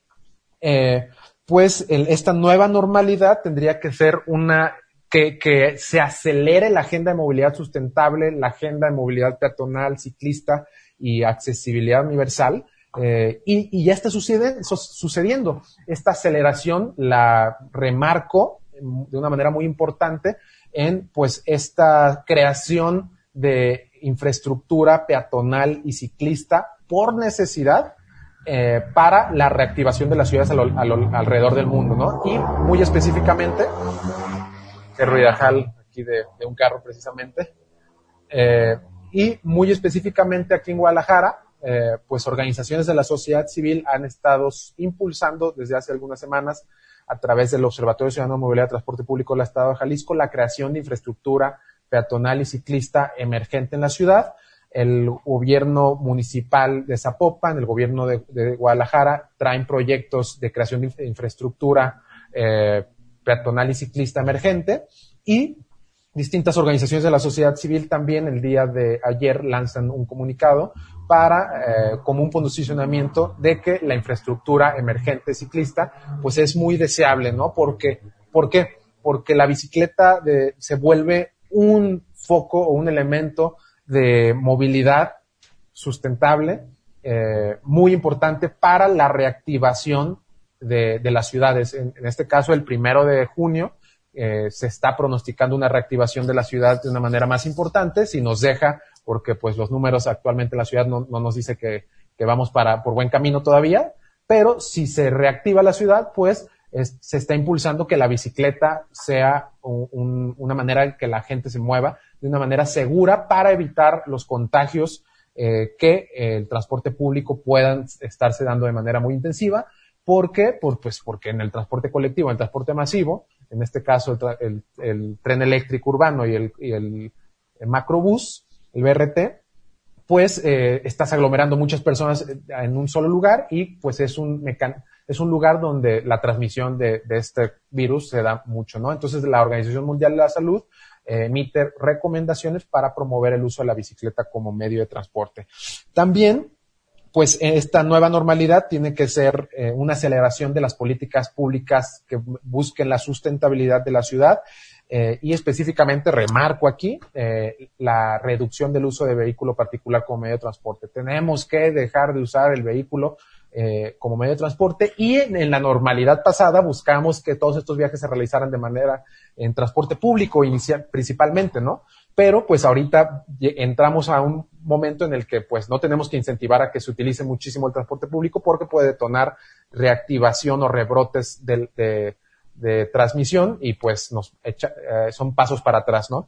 pues esta nueva normalidad tendría que ser una que, se acelere la agenda de movilidad sustentable, la agenda de movilidad peatonal, ciclista y accesibilidad universal, Eh, y, ya está sucediendo. Esta aceleración la remarco de una manera muy importante en pues esta creación de infraestructura peatonal y ciclista por necesidad eh, para la reactivación de las ciudades alrededor del mundo, ¿no? Y muy específicamente, que ruidajal aquí de, de, un carro precisamente, eh, y muy específicamente aquí en Guadalajara, eh, pues organizaciones de la sociedad civil han estado impulsando desde hace algunas semanas a través del Observatorio Ciudadano de Movilidad y Transporte Público del Estado de Jalisco la creación de infraestructura peatonal y ciclista emergente en la ciudad. El gobierno municipal de Zapopan, el gobierno de, Guadalajara traen proyectos de creación de infraestructura eh, peatonal y ciclista emergente y distintas organizaciones de la sociedad civil también el día de ayer lanzan un comunicado para eh, como un posicionamiento de que la infraestructura emergente ciclista pues es muy deseable, ¿no? Porque, ¿Por qué? Porque la bicicleta de, se vuelve un foco o un elemento de movilidad sustentable eh, muy importante para la reactivación de, de las ciudades. En, en, este caso, el primero de junio eh, se está pronosticando una reactivación de la ciudad de una manera más importante, si nos deja, porque pues los números actualmente en la ciudad no, no nos dice que, que, vamos para, por buen camino todavía, pero si se reactiva la ciudad, pues es, se está impulsando que la bicicleta sea un, una manera que la gente se mueva de una manera segura para evitar los contagios eh, que el transporte público puedan estarse dando de manera muy intensiva. ¿Por qué? Pues porque en el transporte colectivo, en el transporte masivo, en este caso el, tren eléctrico urbano y el, y el, macrobús, el BRT, pues eh, estás aglomerando muchas personas en un solo lugar y pues es un es un lugar donde la transmisión de, de, este virus se da mucho, ¿no? Entonces la Organización Mundial de la Salud eh, emite recomendaciones para promover el uso de la bicicleta como medio de transporte. También pues esta nueva normalidad tiene que ser eh, una aceleración de las políticas públicas que busquen la sustentabilidad de la ciudad eh, y específicamente remarco aquí eh, la reducción del uso de vehículo particular como medio de transporte. Tenemos que dejar de usar el vehículo eh, como medio de transporte y en, la normalidad pasada buscamos que todos estos viajes se realizaran de manera en transporte público principalmente, ¿no? Pero pues ahorita entramos a un momento en el que pues no tenemos que incentivar a que se utilice muchísimo el transporte público porque puede detonar reactivación o rebrotes de, de, transmisión y pues nos echa, eh, son pasos para atrás, ¿no?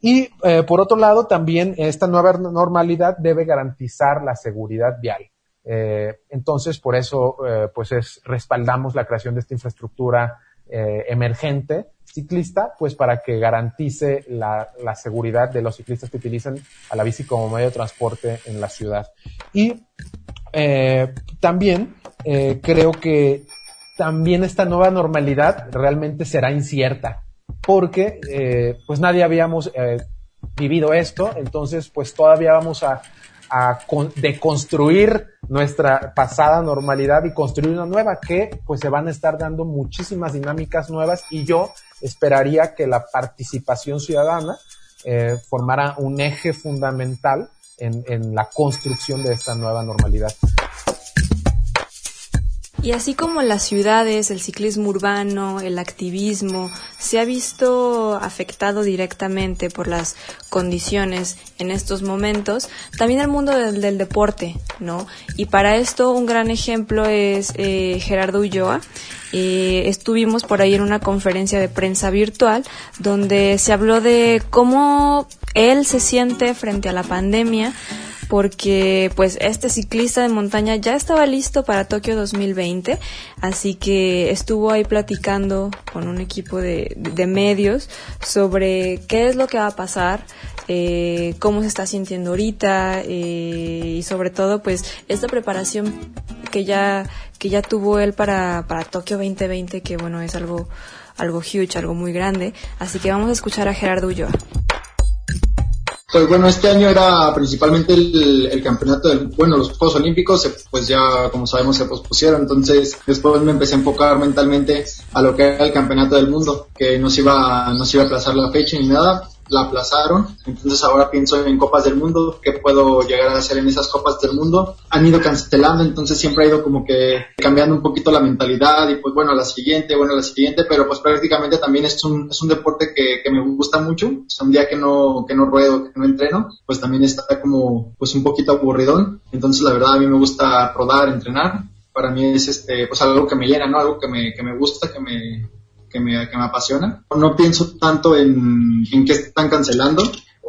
Y eh, por otro lado, también esta nueva normalidad debe garantizar la seguridad vial. Eh, entonces, por eso, pues es, respaldamos la creación de esta infraestructura eh, emergente ciclista, pues para que garantice la, la, seguridad de los ciclistas que utilizan a la bici como medio de transporte en la ciudad. Y eh, también eh, creo que también esta nueva normalidad realmente será incierta, porque pues nadie habíamos vivido esto, entonces pues todavía vamos a, a con, nuestra pasada normalidad y construir una nueva que pues se van a estar dando muchísimas dinámicas nuevas y yo esperaría que la participación ciudadana eh, formara un eje fundamental en, en la construcción de esta nueva normalidad. Y así como las ciudades, el ciclismo urbano, el activismo, se ha visto afectado directamente por las condiciones en estos momentos, también el mundo del, del deporte, ¿no? Y para esto un gran ejemplo es eh, Gerardo Ulloa. Eh, estuvimos por ahí en una conferencia de prensa virtual donde se habló de cómo él se siente frente a la pandemia porque pues este ciclista de montaña ya estaba listo para Tokio 2020, así que estuvo ahí platicando con un equipo de, medios sobre qué es lo que va a pasar, eh, cómo se está sintiendo ahorita eh, y sobre todo pues esta preparación que ya que ya tuvo él para, para Tokio 2020 que bueno es algo algo huge, algo muy grande, así que vamos a escuchar a Gerardo Ulloa. Pues bueno, este año era principalmente el, el, campeonato del, bueno, los Juegos Olímpicos, pues ya como sabemos se pospusieron, entonces después me empecé a enfocar mentalmente a lo que era el campeonato del mundo, que no se iba, no se iba a aplazar la fecha ni nada, la aplazaron. Entonces ahora pienso en Copas del Mundo, qué puedo llegar a hacer en esas Copas del Mundo. Han ido cancelando, entonces siempre ha ido como que cambiando un poquito la mentalidad y pues bueno, a la siguiente, bueno, a la siguiente, pero pues prácticamente también es un, es un deporte que, que me gusta mucho. O un día que no, que no ruedo, que no entreno, pues también está como pues un poquito aburridón. Entonces la verdad a mí me gusta rodar, entrenar. Para mí es este, pues algo que me llena, ¿no? Algo que me, que me gusta, que me, que me, que me apasiona. No pienso tanto en, en qué están cancelando,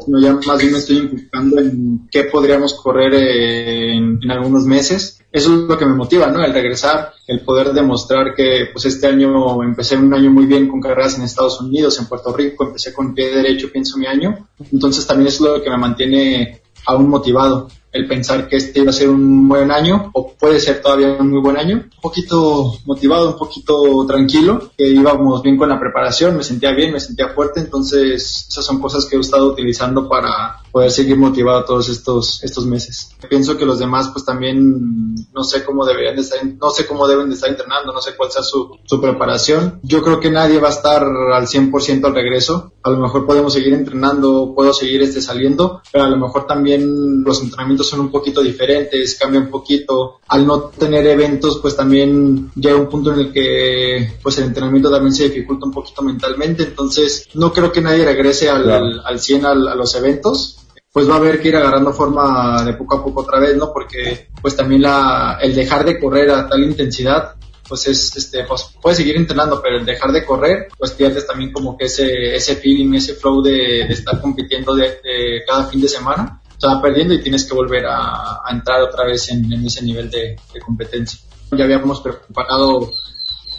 sino ya más bien me estoy enfocando en qué podríamos correr eh, en, algunos meses. Eso es lo que me motiva, ¿no? El regresar, el poder demostrar que pues este año empecé un año muy bien con carreras en Estados Unidos, en Puerto Rico, empecé con pie derecho, pienso mi año. Entonces también es lo que me mantiene aún motivado el pensar que este iba a ser un buen año o puede ser todavía un muy buen año. Un poquito motivado, un poquito tranquilo, que íbamos bien con la preparación, me sentía bien, me sentía fuerte, entonces esas son cosas que he estado utilizando para poder seguir motivado todos estos estos meses. Pienso que los demás pues también no sé cómo deberían de estar, no sé cómo deben de estar entrenando, no sé cuál sea su, su preparación. Yo creo que nadie va a estar al 100% al regreso. A lo mejor podemos seguir entrenando, puedo seguir este saliendo, pero a lo mejor también los entrenamientos son un poquito diferentes, cambia un poquito. Al no tener eventos, pues también llega un punto en el que pues el entrenamiento también se dificulta un poquito mentalmente. Entonces, no creo que nadie regrese al, Claro. al, al 100 al- a los eventos. Pues va a haber que ir agarrando forma de poco a poco otra vez, ¿no? Porque pues también la, el dejar de correr a tal intensidad pues es, este, pues puedes seguir entrenando, pero el dejar de correr, pues pierdes también como que ese, ese feeling, ese flow de, de estar compitiendo de, de cada fin de semana. Sea, perdiendo y tienes que volver a, a entrar otra vez en, en ese nivel de, de competencia. Ya habíamos preparado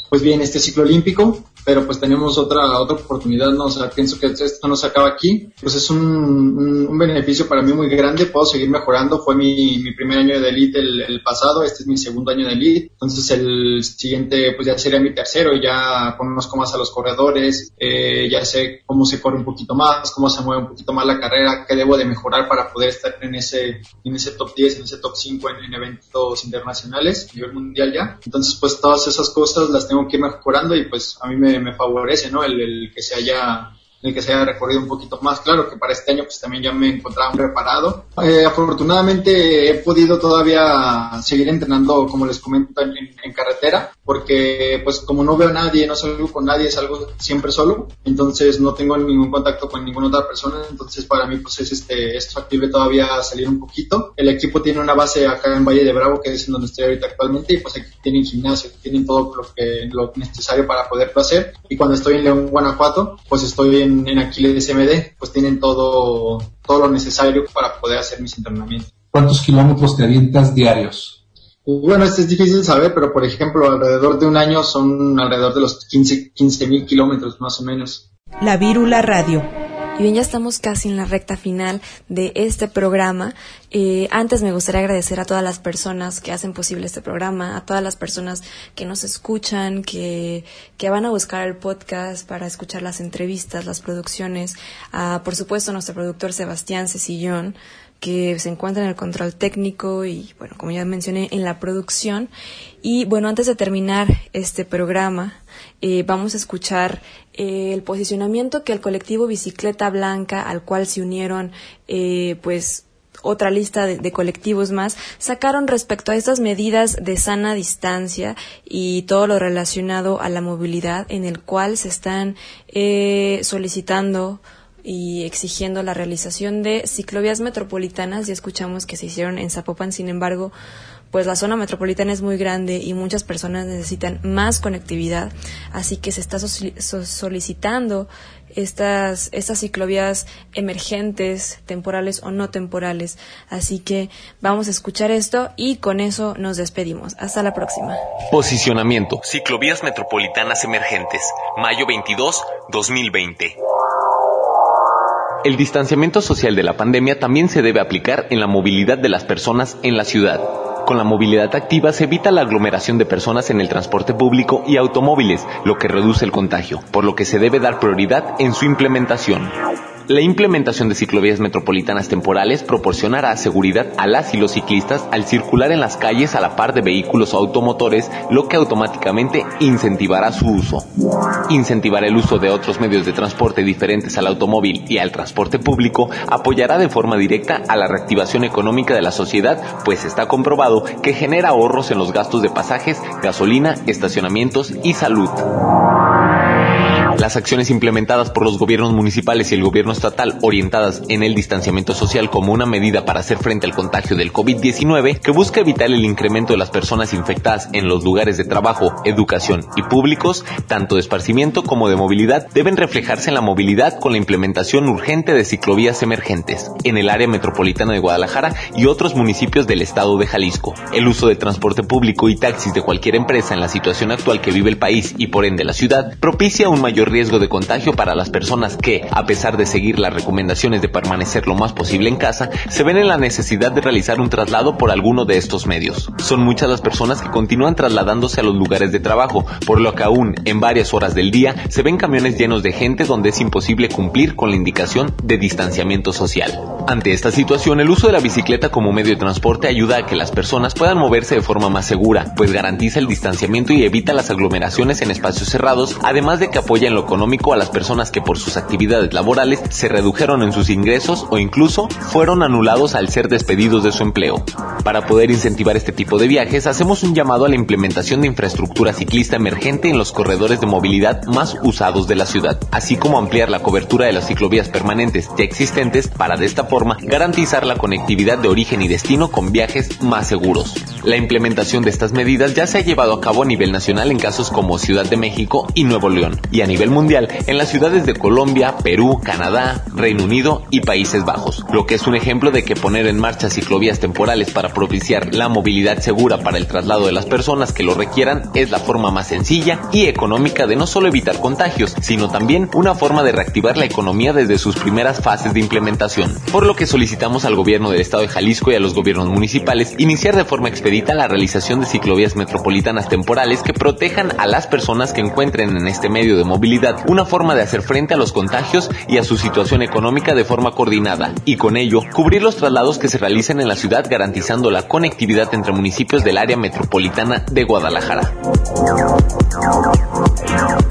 pues bien este ciclo olímpico, pero pues tenemos otra otra oportunidad, ¿no? O sea, pienso que esto no se acaba aquí, pues es un, un, un beneficio para mí muy grande, puedo seguir mejorando, fue mi, mi primer año de elite el, el pasado, este es mi segundo año de elite, entonces el siguiente pues ya sería mi tercero, ya conozco más a los corredores, eh, ya sé cómo se corre un poquito más, cómo se mueve un poquito más la carrera, qué debo de mejorar para poder estar en ese, en ese top 10, en ese top 5 en, en eventos internacionales, a nivel mundial ya, entonces pues todas esas cosas las tengo que ir mejorando y pues a mí me, me favorece, ¿no? El, el que se haya el que se haya recorrido un poquito más. Claro que para este año pues también ya me encontraba preparado. Eh, afortunadamente he podido todavía seguir entrenando, como les comento, en, en carretera, porque pues como no veo a nadie, no salgo con nadie, salgo siempre solo, entonces no tengo ningún contacto con ninguna otra persona, entonces para mí pues es este es factible todavía salir un poquito. El equipo tiene una base acá en Valle de Bravo, que es en donde estoy ahorita actualmente, y pues aquí tienen gimnasio, tienen todo lo que lo necesario para poderlo hacer. Y cuando estoy en León, Guanajuato, pues estoy en, en Aquiles MD, pues tienen todo, todo lo necesario para poder hacer mis entrenamientos. ¿Cuántos kilómetros te avientas diarios? Bueno, esto es difícil de saber, pero por ejemplo, alrededor de un año son alrededor de los 15 mil kilómetros más o menos. La Vírula Radio. Y bien, ya estamos casi en la recta final de este programa. Eh, antes me gustaría agradecer a todas las personas que hacen posible este programa, a todas las personas que nos escuchan, que, que van a buscar el podcast para escuchar las entrevistas, las producciones, a, por supuesto, a nuestro productor Sebastián Cecillón, que se encuentra en el control técnico y, bueno, como ya mencioné, en la producción. Y bueno, antes de terminar este programa, eh, vamos a escuchar eh, el posicionamiento que el colectivo Bicicleta Blanca, al cual se unieron, eh, pues, otra lista de, colectivos más, sacaron respecto a estas medidas de sana distancia y todo lo relacionado a la movilidad en el cual se están eh, solicitando y exigiendo la realización de ciclovías metropolitanas. Ya escuchamos que se hicieron en Zapopan, sin embargo, pues la zona metropolitana es muy grande y muchas personas necesitan más conectividad, así que se está so solicitando estas, estas ciclovías emergentes, temporales o no temporales. Así que vamos a escuchar esto y con eso nos despedimos. Hasta la próxima. Posicionamiento. Ciclovías metropolitanas emergentes. Mayo 22, 2020. El distanciamiento social de la pandemia también se debe aplicar en la movilidad de las personas en la ciudad. Con la movilidad activa se evita la aglomeración de personas en el transporte público y automóviles, lo que reduce el contagio, por lo que se debe dar prioridad en su implementación. La implementación de ciclovías metropolitanas temporales proporcionará seguridad a las y los ciclistas al circular en las calles a la par de vehículos automotores, lo que automáticamente incentivará su uso. Incentivar el uso de otros medios de transporte diferentes al automóvil y al transporte público apoyará de forma directa a la reactivación económica de la sociedad, pues está comprobado que genera ahorros en los gastos de pasajes, gasolina, estacionamientos y salud. Las acciones implementadas por los gobiernos municipales y el gobierno estatal orientadas en el distanciamiento social como una medida para hacer frente al contagio del COVID-19 que busca evitar el incremento de las personas infectadas en los lugares de trabajo, educación y públicos, tanto de esparcimiento como de movilidad, deben reflejarse en la movilidad con la implementación urgente de ciclovías emergentes en el área metropolitana de Guadalajara y otros municipios del estado de Jalisco. El uso de transporte público y taxis de cualquier empresa en la situación actual que vive el país y por ende la ciudad propicia un mayor riesgo de contagio para las personas que, a pesar de seguir las recomendaciones de permanecer lo más posible en casa, se ven en la necesidad de realizar un traslado por alguno de estos medios. Son muchas las personas que continúan trasladándose a los lugares de trabajo, por lo que aún en varias horas del día se ven camiones llenos de gente donde es imposible cumplir con la indicación de distanciamiento social. Ante esta situación, el uso de la bicicleta como medio de transporte ayuda a que las personas puedan moverse de forma más segura, pues garantiza el distanciamiento y evita las aglomeraciones en espacios cerrados, además de que apoya en lo económico a las personas que por sus actividades laborales se redujeron en sus ingresos o incluso fueron anulados al ser despedidos de su empleo. Para poder incentivar este tipo de viajes, hacemos un llamado a la implementación de infraestructura ciclista emergente en los corredores de movilidad más usados de la ciudad, así como ampliar la cobertura de las ciclovías permanentes ya existentes para de esta forma garantizar la conectividad de origen y destino con viajes más seguros. La implementación de estas medidas ya se ha llevado a cabo a nivel nacional en casos como Ciudad de México y Nuevo León, y a nivel mundial en las ciudades de Colombia, Perú, Canadá, Reino Unido y Países Bajos, lo que es un ejemplo de que poner en marcha ciclovías temporales para propiciar la movilidad segura para el traslado de las personas que lo requieran es la forma más sencilla y económica de no solo evitar contagios, sino también una forma de reactivar la economía desde sus primeras fases de implementación, por lo que solicitamos al gobierno del estado de Jalisco y a los gobiernos municipales iniciar de forma expedita la realización de ciclovías metropolitanas temporales que protejan a las personas que encuentren en este medio de movilidad una forma de hacer frente a los contagios y a su situación económica de forma coordinada, y con ello cubrir los traslados que se realicen en la ciudad garantizando la conectividad entre municipios del área metropolitana de Guadalajara.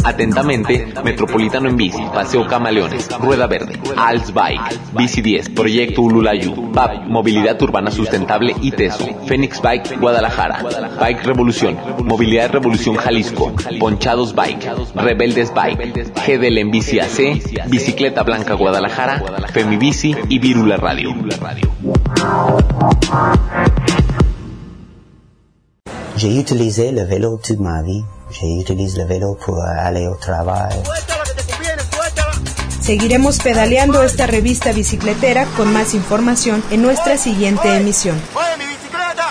Atentamente, Metropolitano en Bici, Paseo Camaleones, Rueda Verde, Alts Bike, Bici 10, Proyecto Ululayu, PAP, Movilidad Urbana Sustentable y TESO, Phoenix Bike, Guadalajara, Bike Revolución, Movilidad Revolución Jalisco, Ponchados Bike, Rebeldes Bike, GDL en Bici AC, Bicicleta Blanca Guadalajara, Femibici y Virula Radio. J'ai utilisé le vélo toute ma vie. J'ai utilisé le vélo pour aller au travail. Seguiremos pedaleando esta revista bicicletera con más información en nuestra siguiente emisión.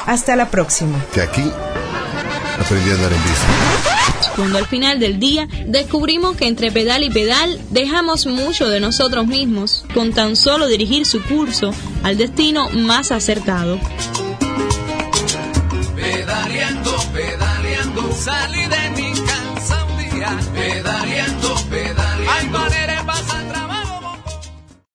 Hasta la próxima. Que aquí aprendí a andar en bici. Cuando al final del día descubrimos que entre pedal y pedal dejamos mucho de nosotros mismos con tan solo dirigir su curso al destino más acertado. Pedaleando, pedaleando, salí de mi.